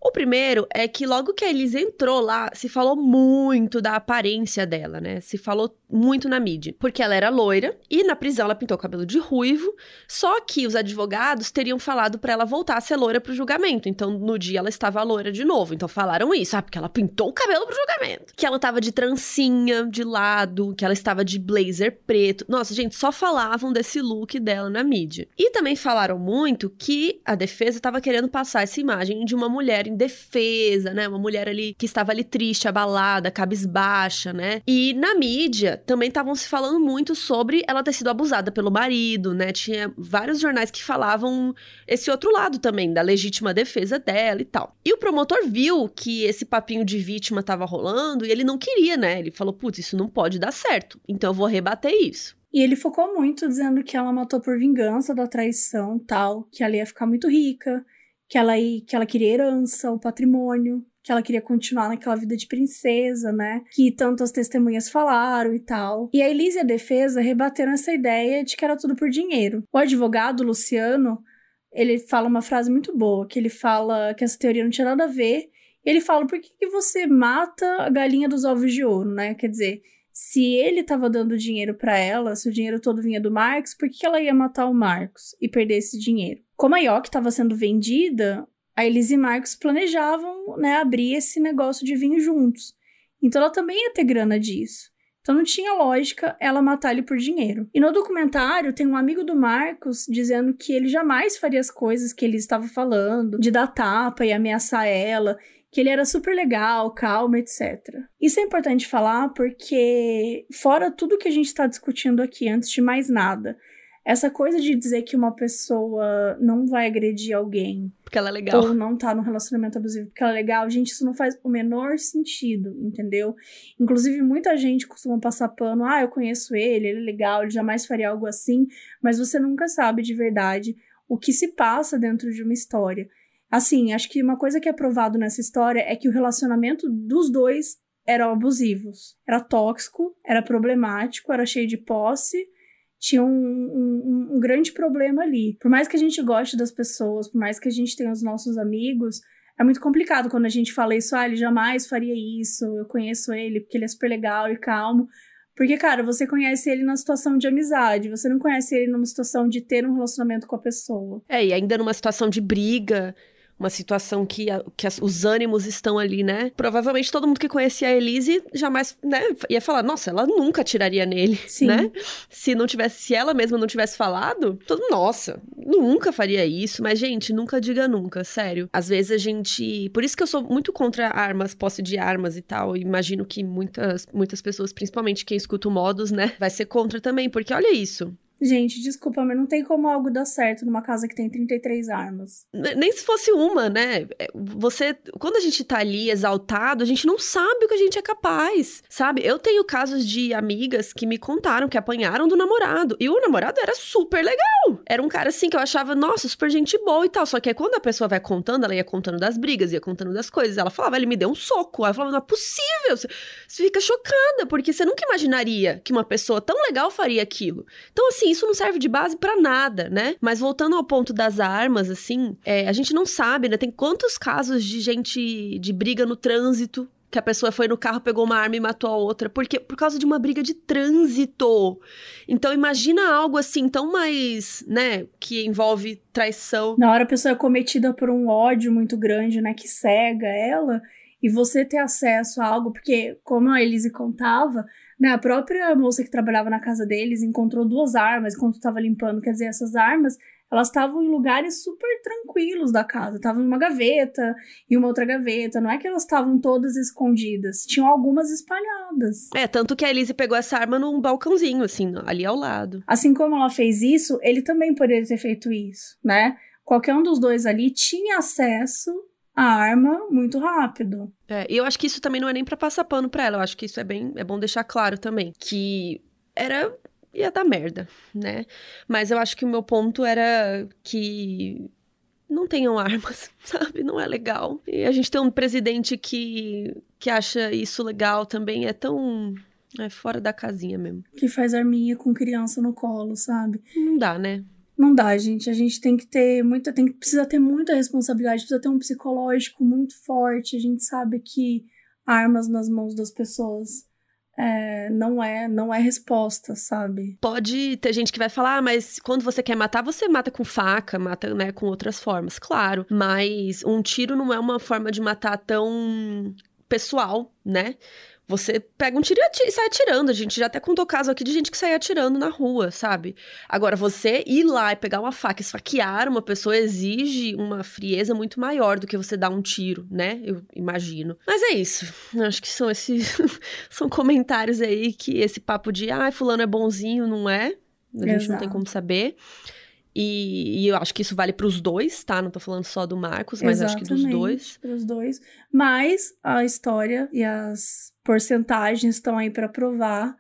O primeiro é que logo que a Elise entrou lá, se falou muito da aparência dela, né? Se falou muito na mídia. Porque ela era loira e na prisão ela pintou o cabelo de ruivo. Só que os advogados teriam falado para ela voltar a ser loira pro julgamento. Então no dia ela estava loira de novo. Então falaram isso, ah, porque ela pintou o cabelo pro julgamento. Que ela tava de trancinha de lado, que ela estava de blazer preto. Nossa, gente, só falavam desse look dela na mídia. E também falaram muito que a defesa estava querendo passar essa imagem de uma mulher indefesa, né? Uma mulher ali que estava ali triste, abalada, cabisbaixa, né? E na mídia também estavam se falando muito sobre ela ter sido abusada pelo marido, né? Tinha vários jornais que falavam esse outro lado também, da legítima defesa dela e tal. E o promotor viu que esse papinho de vítima tava rolando e ele não queria, né? Ele falou: putz, isso não pode dar certo, então eu vou rebater isso. E ele focou muito dizendo que ela matou por vingança da traição, tal, que ela ia ficar muito rica, que ela, que ela queria herança, o patrimônio, que ela queria continuar naquela vida de princesa, né? Que tantas testemunhas falaram e tal. E a Elise e a defesa rebateram essa ideia de que era tudo por dinheiro. O advogado, Luciano, ele fala uma frase muito boa, que ele fala que essa teoria não tinha nada a ver. E ele fala, por que, que você mata a galinha dos ovos de ouro, né? Quer dizer, se ele estava dando dinheiro para ela, se o dinheiro todo vinha do Marcos, por que ela ia matar o Marcos e perder esse dinheiro? Como a York estava sendo vendida, a Elise e Marcos planejavam né, abrir esse negócio de vinho juntos. Então ela também ia ter grana disso. Então não tinha lógica ela matar ele por dinheiro. E no documentário tem um amigo do Marcos dizendo que ele jamais faria as coisas que ele estava falando, de dar tapa e ameaçar ela, que ele era super legal, calmo, etc. Isso é importante falar porque, fora tudo que a gente está discutindo aqui, antes de mais nada, essa coisa de dizer que uma pessoa não vai agredir alguém. Porque ela é legal. Ou não tá num relacionamento abusivo porque ela é legal, gente, isso não faz o menor sentido, entendeu? Inclusive, muita gente costuma passar pano. Ah, eu conheço ele, ele é legal, ele jamais faria algo assim. Mas você nunca sabe de verdade o que se passa dentro de uma história. Assim, acho que uma coisa que é provado nessa história é que o relacionamento dos dois eram abusivos. Era tóxico, era problemático, era cheio de posse tinha um, um, um, grande problema ali. Por mais que a gente goste das pessoas, por mais que a gente tenha os nossos amigos, é muito complicado quando a gente fala isso, ah, ele jamais faria isso, eu conheço ele porque ele é super legal e calmo. Porque, cara, você conhece ele na situação de amizade, você não conhece ele numa situação de ter um relacionamento com a pessoa. É, e ainda numa situação de briga, uma situação que, a, que as, os ânimos estão ali, né? Provavelmente todo mundo que conhecia a Elise jamais, né, ia falar, nossa, ela nunca tiraria nele, Sim. né? Se não tivesse, se ela mesma não tivesse falado, todo, nossa, nunca faria isso, mas gente, nunca diga nunca, sério. Às vezes a gente, por isso que eu sou muito contra armas, posse de armas e tal, imagino que muitas muitas pessoas, principalmente quem escuta o Modus, né, vai ser contra também, porque olha isso. Gente, desculpa, mas não tem como algo dar certo numa casa que tem 33 armas. Nem se fosse uma, né? É, você, quando a gente tá ali exaltado, a gente não sabe o que a gente é capaz, sabe? Eu tenho casos de amigas que me contaram que apanharam do namorado. E o namorado era super legal. Era um cara assim que eu achava, nossa, super gente boa e tal. Só que aí quando a pessoa vai contando, ela ia contando das brigas, ia contando das coisas. Ela falava, ele me deu um soco. Aí eu falava, não é possível. Você, você fica chocada, porque você nunca imaginaria que uma pessoa tão legal faria aquilo. Então, assim, isso não serve de base para nada, né? Mas voltando ao ponto das armas, assim, é, a gente não sabe, né? Tem quantos casos de gente de briga no trânsito que a pessoa foi no carro, pegou uma arma e matou a outra, porque por causa de uma briga de trânsito. Então imagina algo assim tão mais, né, que envolve traição. Na hora a pessoa é cometida por um ódio muito grande, né, que cega ela, e você ter acesso a algo, porque como a Elise contava, né, a própria moça que trabalhava na casa deles encontrou duas armas enquanto estava limpando. Quer dizer, essas armas, elas estavam em lugares super tranquilos da casa. Estavam em uma gaveta e uma outra gaveta. Não é que elas estavam todas escondidas. Tinham algumas espalhadas. É, tanto que a Elise pegou essa arma num balcãozinho, assim, ali ao lado. Assim como ela fez isso, ele também poderia ter feito isso, né? Qualquer um dos dois ali tinha acesso a arma muito rápido. É, e eu acho que isso também não é nem para passar pano pra ela. Eu acho que isso é bem. É bom deixar claro também. Que era. ia dar merda, né? Mas eu acho que o meu ponto era que. Não tenham armas, sabe? Não é legal. E a gente tem um presidente que, que acha isso legal também é tão. É fora da casinha mesmo. Que faz arminha com criança no colo, sabe? Não dá, né? Não dá, gente. A gente tem que ter muita. Tem, precisa ter muita responsabilidade, precisa ter um psicológico muito forte. A gente sabe que armas nas mãos das pessoas é, não é não é resposta, sabe? Pode ter gente que vai falar, ah, mas quando você quer matar, você mata com faca, mata né, com outras formas, claro. Mas um tiro não é uma forma de matar tão pessoal, né? Você pega um tiro e sai atirando. A gente já até contou caso aqui de gente que sai atirando na rua, sabe? Agora, você ir lá e pegar uma faca e esfaquear uma pessoa exige uma frieza muito maior do que você dar um tiro, né? Eu imagino. Mas é isso. Acho que são esses. são comentários aí que esse papo de, ah, fulano é bonzinho, não é? A gente Exato. não tem como saber. E, e, eu acho que isso vale para os dois, tá? Não tô falando só do Marcos, mas Exatamente, acho que dos dois. Para os dois. Mas a história e as porcentagens estão aí para provar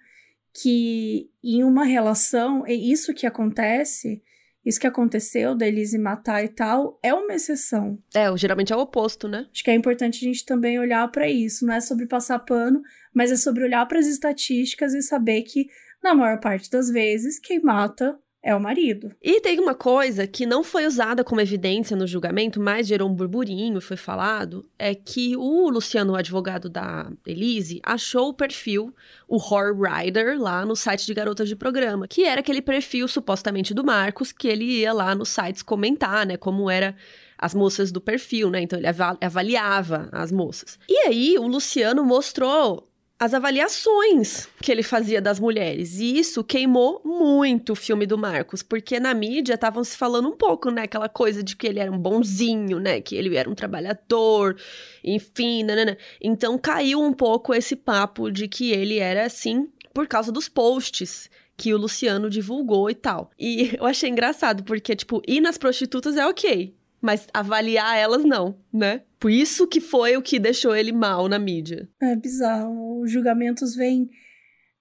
que em uma relação, e isso que acontece, isso que aconteceu da Elise matar e tal, é uma exceção. É, geralmente é o oposto, né? Acho que é importante a gente também olhar para isso. Não é sobre passar pano, mas é sobre olhar para as estatísticas e saber que, na maior parte das vezes, quem mata é o marido. E tem uma coisa que não foi usada como evidência no julgamento, mas gerou um burburinho, foi falado, é que o Luciano, o advogado da Elise, achou o perfil, o Horror Rider, lá no site de garotas de programa, que era aquele perfil supostamente do Marcos, que ele ia lá nos sites comentar, né, como era as moças do perfil, né? Então ele avaliava as moças. E aí o Luciano mostrou as avaliações que ele fazia das mulheres. E isso queimou muito o filme do Marcos, porque na mídia estavam se falando um pouco, né? Aquela coisa de que ele era um bonzinho, né? Que ele era um trabalhador, enfim, nanana. Então caiu um pouco esse papo de que ele era assim por causa dos posts que o Luciano divulgou e tal. E eu achei engraçado, porque, tipo, ir nas prostitutas é ok mas avaliar elas não, né? Por isso que foi o que deixou ele mal na mídia. É bizarro. Os julgamentos vêm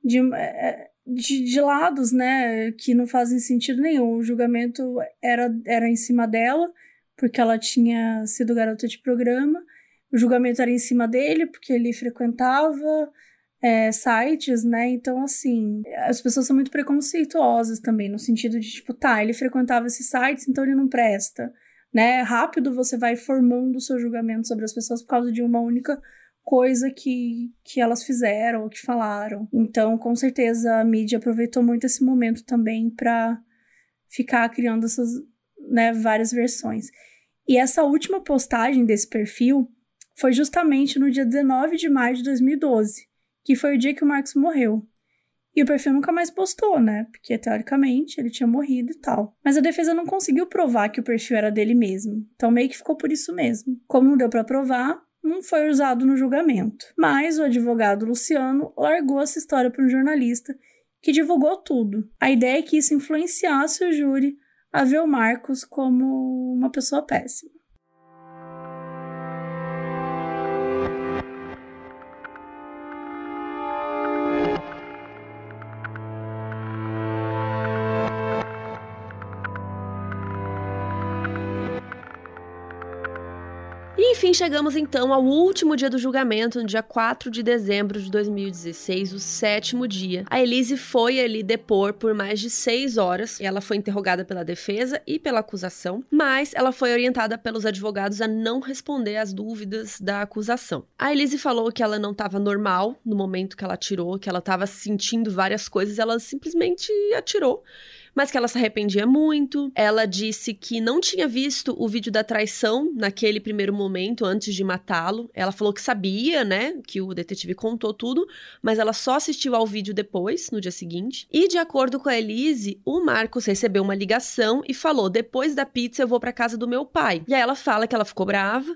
de, é, de, de, lados, né? Que não fazem sentido nenhum. O julgamento era, era em cima dela, porque ela tinha sido garota de programa. O julgamento era em cima dele, porque ele frequentava é, sites, né? Então, assim, as pessoas são muito preconceituosas também, no sentido de, tipo, tá, ele frequentava esses sites, então ele não presta né? Rápido você vai formando o seu julgamento sobre as pessoas por causa de uma única coisa que, que elas fizeram ou que falaram. Então, com certeza, a mídia aproveitou muito esse momento também para ficar criando essas né, várias versões. E essa última postagem desse perfil foi justamente no dia 19 de maio de 2012, que foi o dia que o Marcos morreu. E o perfil nunca mais postou, né? Porque teoricamente ele tinha morrido e tal. Mas a defesa não conseguiu provar que o perfil era dele mesmo. Então meio que ficou por isso mesmo. Como não deu para provar, não foi usado no julgamento. Mas o advogado Luciano largou essa história para um jornalista que divulgou tudo. A ideia é que isso influenciasse o júri a ver o Marcos como uma pessoa péssima. Enfim, chegamos então ao último dia do julgamento, no dia 4 de dezembro de 2016, o sétimo dia. A Elise foi ali depor por mais de seis horas. Ela foi interrogada pela defesa e pela acusação, mas ela foi orientada pelos advogados a não responder às dúvidas da acusação. A Elise falou que ela não estava normal no momento que ela atirou, que ela estava sentindo várias coisas, ela simplesmente atirou mas que ela se arrependia muito. Ela disse que não tinha visto o vídeo da traição naquele primeiro momento, antes de matá-lo. Ela falou que sabia, né, que o detetive contou tudo, mas ela só assistiu ao vídeo depois, no dia seguinte. E de acordo com a Elise, o Marcos recebeu uma ligação e falou: depois da pizza eu vou para casa do meu pai. E aí ela fala que ela ficou brava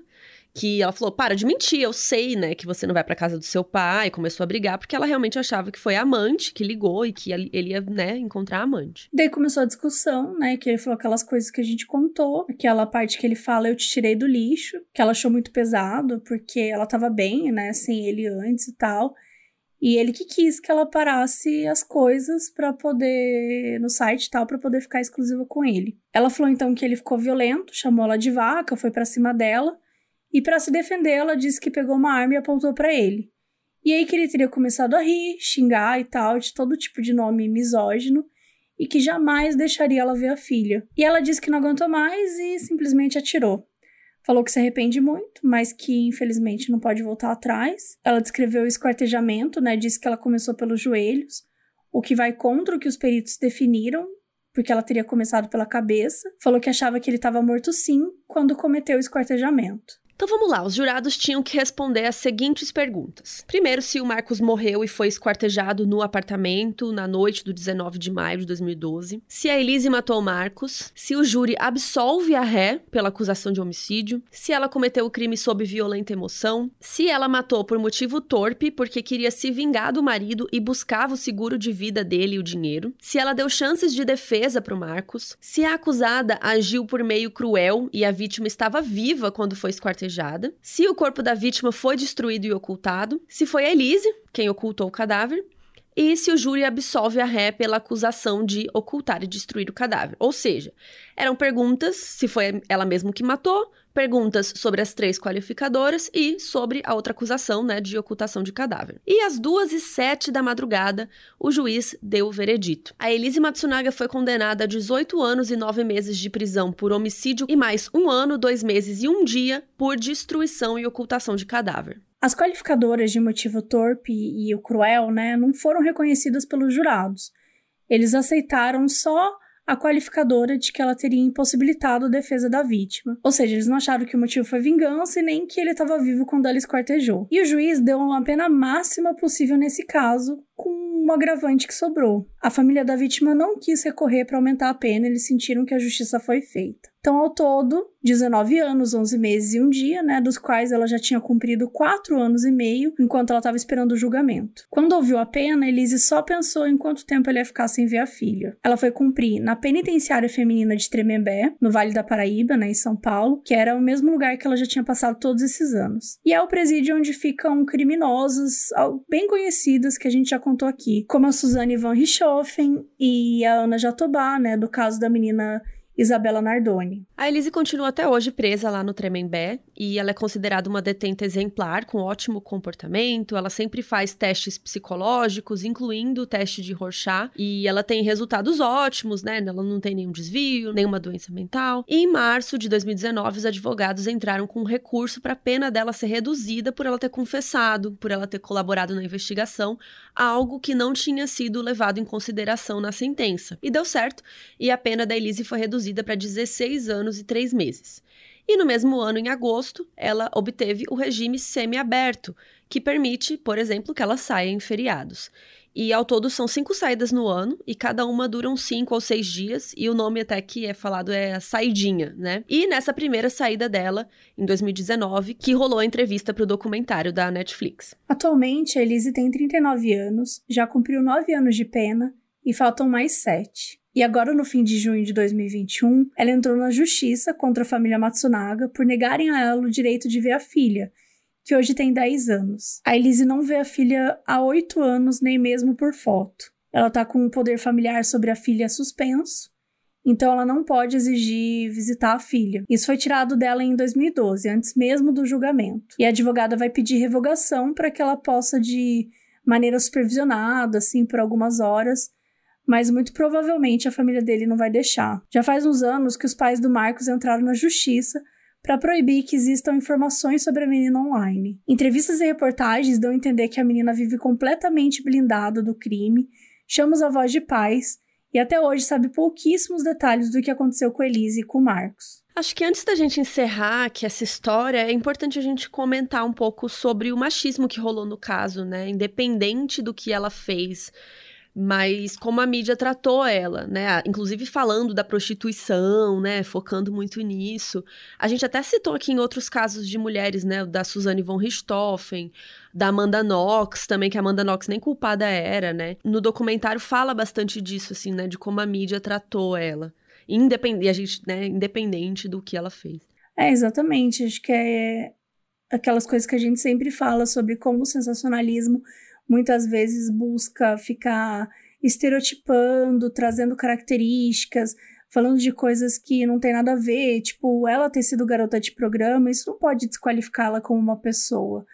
que ela falou: "Para de mentir, eu sei, né, que você não vai para casa do seu pai". Começou a brigar porque ela realmente achava que foi a amante que ligou e que ele ia, né, encontrar a amante. Daí começou a discussão, né, que ele falou aquelas coisas que a gente contou, aquela parte que ele fala: "Eu te tirei do lixo", que ela achou muito pesado porque ela tava bem, né, sem ele antes e tal. E ele que quis que ela parasse as coisas para poder no site e tal para poder ficar exclusiva com ele. Ela falou então que ele ficou violento, chamou ela de vaca, foi para cima dela e para se defender, ela disse que pegou uma arma e apontou para ele. E aí que ele teria começado a rir, xingar e tal, de todo tipo de nome misógino, e que jamais deixaria ela ver a filha. E ela disse que não aguentou mais e simplesmente atirou. Falou que se arrepende muito, mas que infelizmente não pode voltar atrás. Ela descreveu o esquartejamento, né? Disse que ela começou pelos joelhos, o que vai contra o que os peritos definiram, porque ela teria começado pela cabeça. Falou que achava que ele estava morto sim quando cometeu o esquartejamento. Então vamos lá, os jurados tinham que responder as seguintes perguntas. Primeiro, se o Marcos morreu e foi esquartejado no apartamento na noite do 19 de maio de 2012. Se a Elise matou o Marcos. Se o júri absolve a ré pela acusação de homicídio. Se ela cometeu o crime sob violenta emoção. Se ela matou por motivo torpe, porque queria se vingar do marido e buscava o seguro de vida dele e o dinheiro. Se ela deu chances de defesa para o Marcos. Se a acusada agiu por meio cruel e a vítima estava viva quando foi esquartejada se o corpo da vítima foi destruído e ocultado, se foi a Elise quem ocultou o cadáver, e se o júri absolve a ré pela acusação de ocultar e destruir o cadáver. Ou seja, eram perguntas se foi ela mesma que matou, perguntas sobre as três qualificadoras e sobre a outra acusação, né, de ocultação de cadáver. E às duas e sete da madrugada, o juiz deu o veredito. A Elise Matsunaga foi condenada a 18 anos e 9 meses de prisão por homicídio e mais um ano, dois meses e um dia por destruição e ocultação de cadáver. As qualificadoras de motivo torpe e o cruel, né, não foram reconhecidas pelos jurados. Eles aceitaram só a qualificadora de que ela teria impossibilitado a defesa da vítima. Ou seja, eles não acharam que o motivo foi vingança e nem que ele estava vivo quando ela esquartejou. E o juiz deu uma pena máxima possível nesse caso, com um agravante que sobrou. A família da vítima não quis recorrer para aumentar a pena, eles sentiram que a justiça foi feita. Então, ao todo, 19 anos, 11 meses e um dia, né, dos quais ela já tinha cumprido 4 anos e meio enquanto ela estava esperando o julgamento. Quando ouviu a pena, Elise só pensou em quanto tempo ela ia ficar sem ver a filha. Ela foi cumprir na penitenciária feminina de Tremembé, no Vale da Paraíba, né, em São Paulo, que era o mesmo lugar que ela já tinha passado todos esses anos. E é o presídio onde ficam criminosos bem conhecidos que a gente já contou aqui, como a Suzane Van Richthofen e a Ana Jatobá, né, do caso da menina Isabela Nardoni. A Elise continua até hoje presa lá no Tremembé e ela é considerada uma detenta exemplar com ótimo comportamento. Ela sempre faz testes psicológicos, incluindo o teste de Rorschach, e ela tem resultados ótimos, né? Ela não tem nenhum desvio, nenhuma doença mental. E em março de 2019, os advogados entraram com um recurso para a pena dela ser reduzida por ela ter confessado, por ela ter colaborado na investigação, algo que não tinha sido levado em consideração na sentença. E deu certo, e a pena da Elise foi reduzida reduzida para 16 anos e 3 meses. E no mesmo ano, em agosto, ela obteve o regime semiaberto, que permite, por exemplo, que ela saia em feriados. E ao todo são cinco saídas no ano, e cada uma dura uns cinco ou seis dias, e o nome até que é falado é a Saidinha, né? E nessa primeira saída dela, em 2019, que rolou a entrevista para o documentário da Netflix. Atualmente, a Elise tem 39 anos, já cumpriu nove anos de pena, e faltam mais sete. E agora, no fim de junho de 2021, ela entrou na justiça contra a família Matsunaga por negarem a ela o direito de ver a filha, que hoje tem 10 anos. A Elise não vê a filha há 8 anos, nem mesmo por foto. Ela tá com o poder familiar sobre a filha suspenso, então ela não pode exigir visitar a filha. Isso foi tirado dela em 2012, antes mesmo do julgamento. E a advogada vai pedir revogação para que ela possa, de maneira supervisionada, assim, por algumas horas, mas muito provavelmente a família dele não vai deixar. Já faz uns anos que os pais do Marcos entraram na justiça para proibir que existam informações sobre a menina online. Entrevistas e reportagens dão a entender que a menina vive completamente blindada do crime, chama os avós de pais e até hoje sabe pouquíssimos detalhes do que aconteceu com Elise e com Marcos. Acho que antes da gente encerrar aqui essa história, é importante a gente comentar um pouco sobre o machismo que rolou no caso, né? Independente do que ela fez mas como a mídia tratou ela, né? Inclusive falando da prostituição, né? Focando muito nisso. A gente até citou aqui em outros casos de mulheres, né? Da Suzane von Richthofen, da Amanda Knox também, que a Amanda Knox nem culpada era, né? No documentário fala bastante disso, assim, né? De como a mídia tratou ela. A gente, né? Independente do que ela fez. É, exatamente. Acho que é aquelas coisas que a gente sempre fala sobre como o sensacionalismo muitas vezes busca ficar estereotipando, trazendo características, falando de coisas que não tem nada a ver, tipo, ela ter sido garota de programa, isso não pode desqualificá-la como uma pessoa.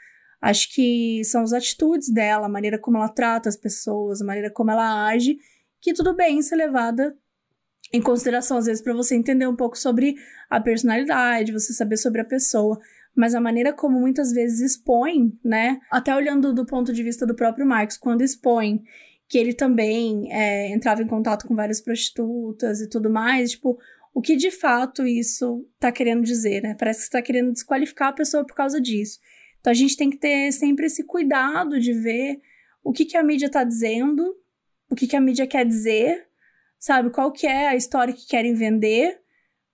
Acho que são as atitudes dela, a maneira como ela trata as pessoas, a maneira como ela age, que tudo bem ser levada em consideração, às vezes, para você entender um pouco sobre a personalidade, você saber sobre a pessoa mas a maneira como muitas vezes expõe, né? Até olhando do ponto de vista do próprio Marcos, quando expõe que ele também é, entrava em contato com várias prostitutas e tudo mais, tipo, o que de fato isso tá querendo dizer, né? Parece que está querendo desqualificar a pessoa por causa disso. Então a gente tem que ter sempre esse cuidado de ver o que, que a mídia tá dizendo, o que, que a mídia quer dizer, sabe? Qual que é a história que querem vender,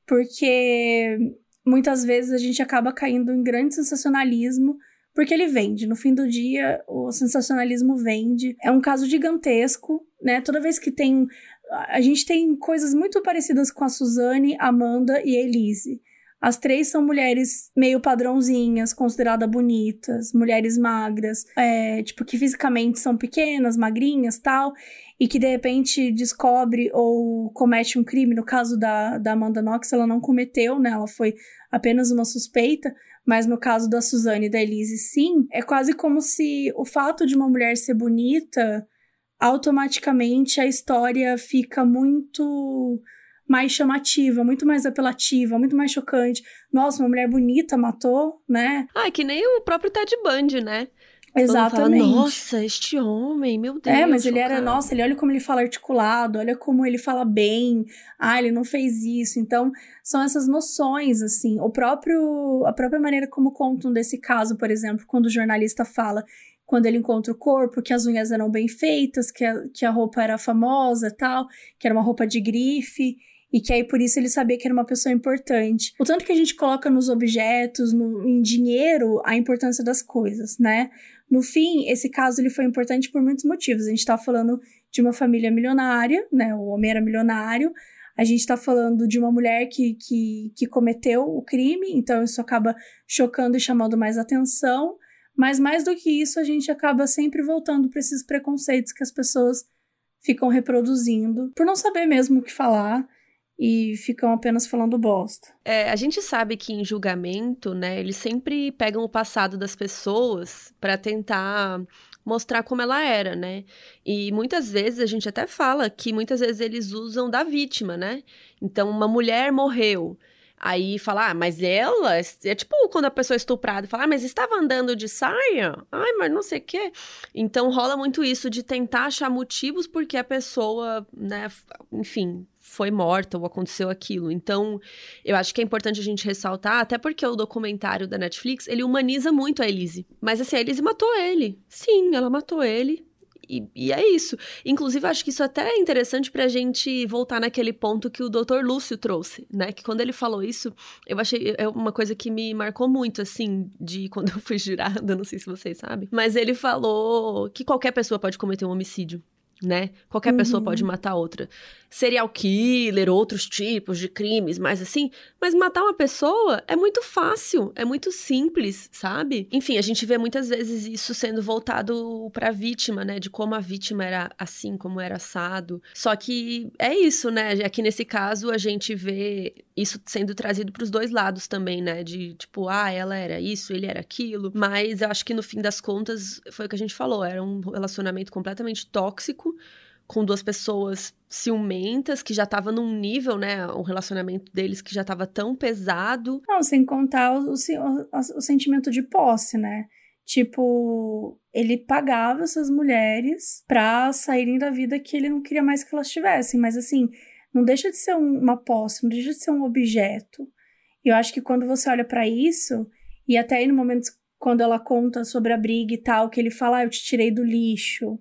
porque muitas vezes a gente acaba caindo em grande sensacionalismo, porque ele vende. No fim do dia, o sensacionalismo vende. É um caso gigantesco, né? Toda vez que tem. A gente tem coisas muito parecidas com a Suzane, Amanda e Elise. As três são mulheres meio padrãozinhas, consideradas bonitas, mulheres magras, é, tipo, que fisicamente são pequenas, magrinhas tal, e que de repente descobre ou comete um crime. No caso da, da Amanda Knox, ela não cometeu, né? Ela foi apenas uma suspeita, mas no caso da Suzane e da Elise, sim. É quase como se o fato de uma mulher ser bonita, automaticamente a história fica muito mais chamativa, muito mais apelativa, muito mais chocante. Nossa, uma mulher bonita matou, né? Ah, que nem o próprio Ted Bundy, né? Exatamente. Fala, nossa, este homem, meu Deus. É, mas ele era, nossa, ele olha como ele fala articulado, olha como ele fala bem. Ah, ele não fez isso. Então, são essas noções, assim. O próprio, a própria maneira como contam desse caso, por exemplo, quando o jornalista fala quando ele encontra o corpo, que as unhas eram bem feitas, que a, que a roupa era famosa tal, que era uma roupa de grife e que aí por isso ele sabia que era uma pessoa importante. O tanto que a gente coloca nos objetos, no, em dinheiro, a importância das coisas, né? No fim, esse caso ele foi importante por muitos motivos. A gente está falando de uma família milionária, né? O homem era milionário. A gente está falando de uma mulher que, que, que cometeu o crime, então isso acaba chocando e chamando mais atenção. Mas mais do que isso, a gente acaba sempre voltando para esses preconceitos que as pessoas ficam reproduzindo, por não saber mesmo o que falar e ficam apenas falando bosta. É, a gente sabe que em julgamento, né, eles sempre pegam o passado das pessoas para tentar mostrar como ela era, né? E muitas vezes a gente até fala que muitas vezes eles usam da vítima, né? Então, uma mulher morreu. Aí fala, ah, mas ela. É tipo quando a pessoa é estuprada fala, ah, mas estava andando de saia? Ai, mas não sei o quê. Então rola muito isso de tentar achar motivos porque a pessoa, né, enfim, foi morta ou aconteceu aquilo. Então, eu acho que é importante a gente ressaltar, até porque o documentário da Netflix, ele humaniza muito a Elise. Mas assim, a Elise matou ele. Sim, ela matou ele. E, e, é isso. Inclusive, acho que isso até é interessante pra gente voltar naquele ponto que o Dr. Lúcio trouxe, né? Que quando ele falou isso, eu achei é uma coisa que me marcou muito, assim, de quando eu fui jurada, não sei se vocês sabem. Mas ele falou que qualquer pessoa pode cometer um homicídio né? Qualquer uhum. pessoa pode uhum. matar outra. Serial killer, outros tipos de crimes, mas assim, mas matar uma pessoa é muito fácil, é muito simples, sabe? Enfim, a gente vê muitas vezes isso sendo voltado para a vítima, né, de como a vítima era assim, como era assado. Só que é isso, né? Aqui nesse caso a gente vê isso sendo trazido para os dois lados também, né? De tipo, ah, ela era isso, ele era aquilo. Mas eu acho que no fim das contas foi o que a gente falou, era um relacionamento completamente tóxico com duas pessoas ciumentas, que já tava num nível, né, o relacionamento deles que já tava tão pesado. Não, sem contar o, o, o, o sentimento de posse, né? Tipo, ele pagava essas mulheres pra saírem da vida que ele não queria mais que elas tivessem, mas assim, não deixa de ser um, uma posse, não deixa de ser um objeto. E eu acho que quando você olha para isso, e até aí no momento quando ela conta sobre a briga e tal, que ele fala, ah, eu te tirei do lixo,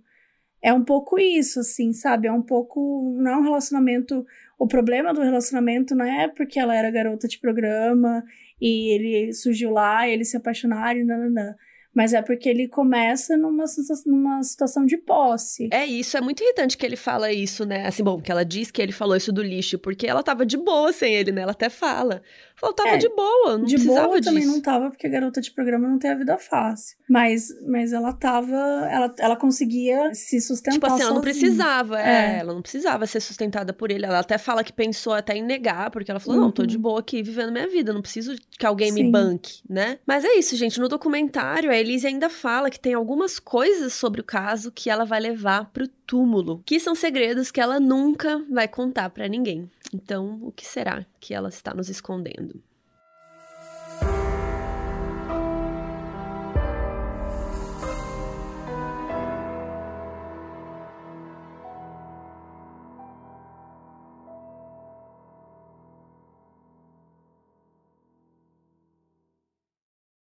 é um pouco isso, assim, sabe? É um pouco. Não é um relacionamento. O problema do relacionamento não é porque ela era garota de programa e ele surgiu lá, eles se apaixonaram e nananã. Mas é porque ele começa numa, numa situação de posse. É isso, é muito irritante que ele fala isso, né? Assim, bom, que ela diz que ele falou isso do lixo, porque ela tava de boa sem ele, né? Ela até fala. Falou, tava é, de boa, não de precisava boa disso. também não tava, porque a garota de programa não tem a vida fácil. Mas, mas ela tava, ela, ela conseguia se sustentar Tipo assim, ela não precisava, é. é. ela não precisava ser sustentada por ele. Ela até fala que pensou até em negar, porque ela falou, uhum. não, tô de uhum. boa aqui vivendo minha vida, não preciso que alguém Sim. me banque, né? Mas é isso, gente, no documentário a Elise ainda fala que tem algumas coisas sobre o caso que ela vai levar pro túmulo, que são segredos que ela nunca vai contar para ninguém. Então, o que será que ela está nos escondendo?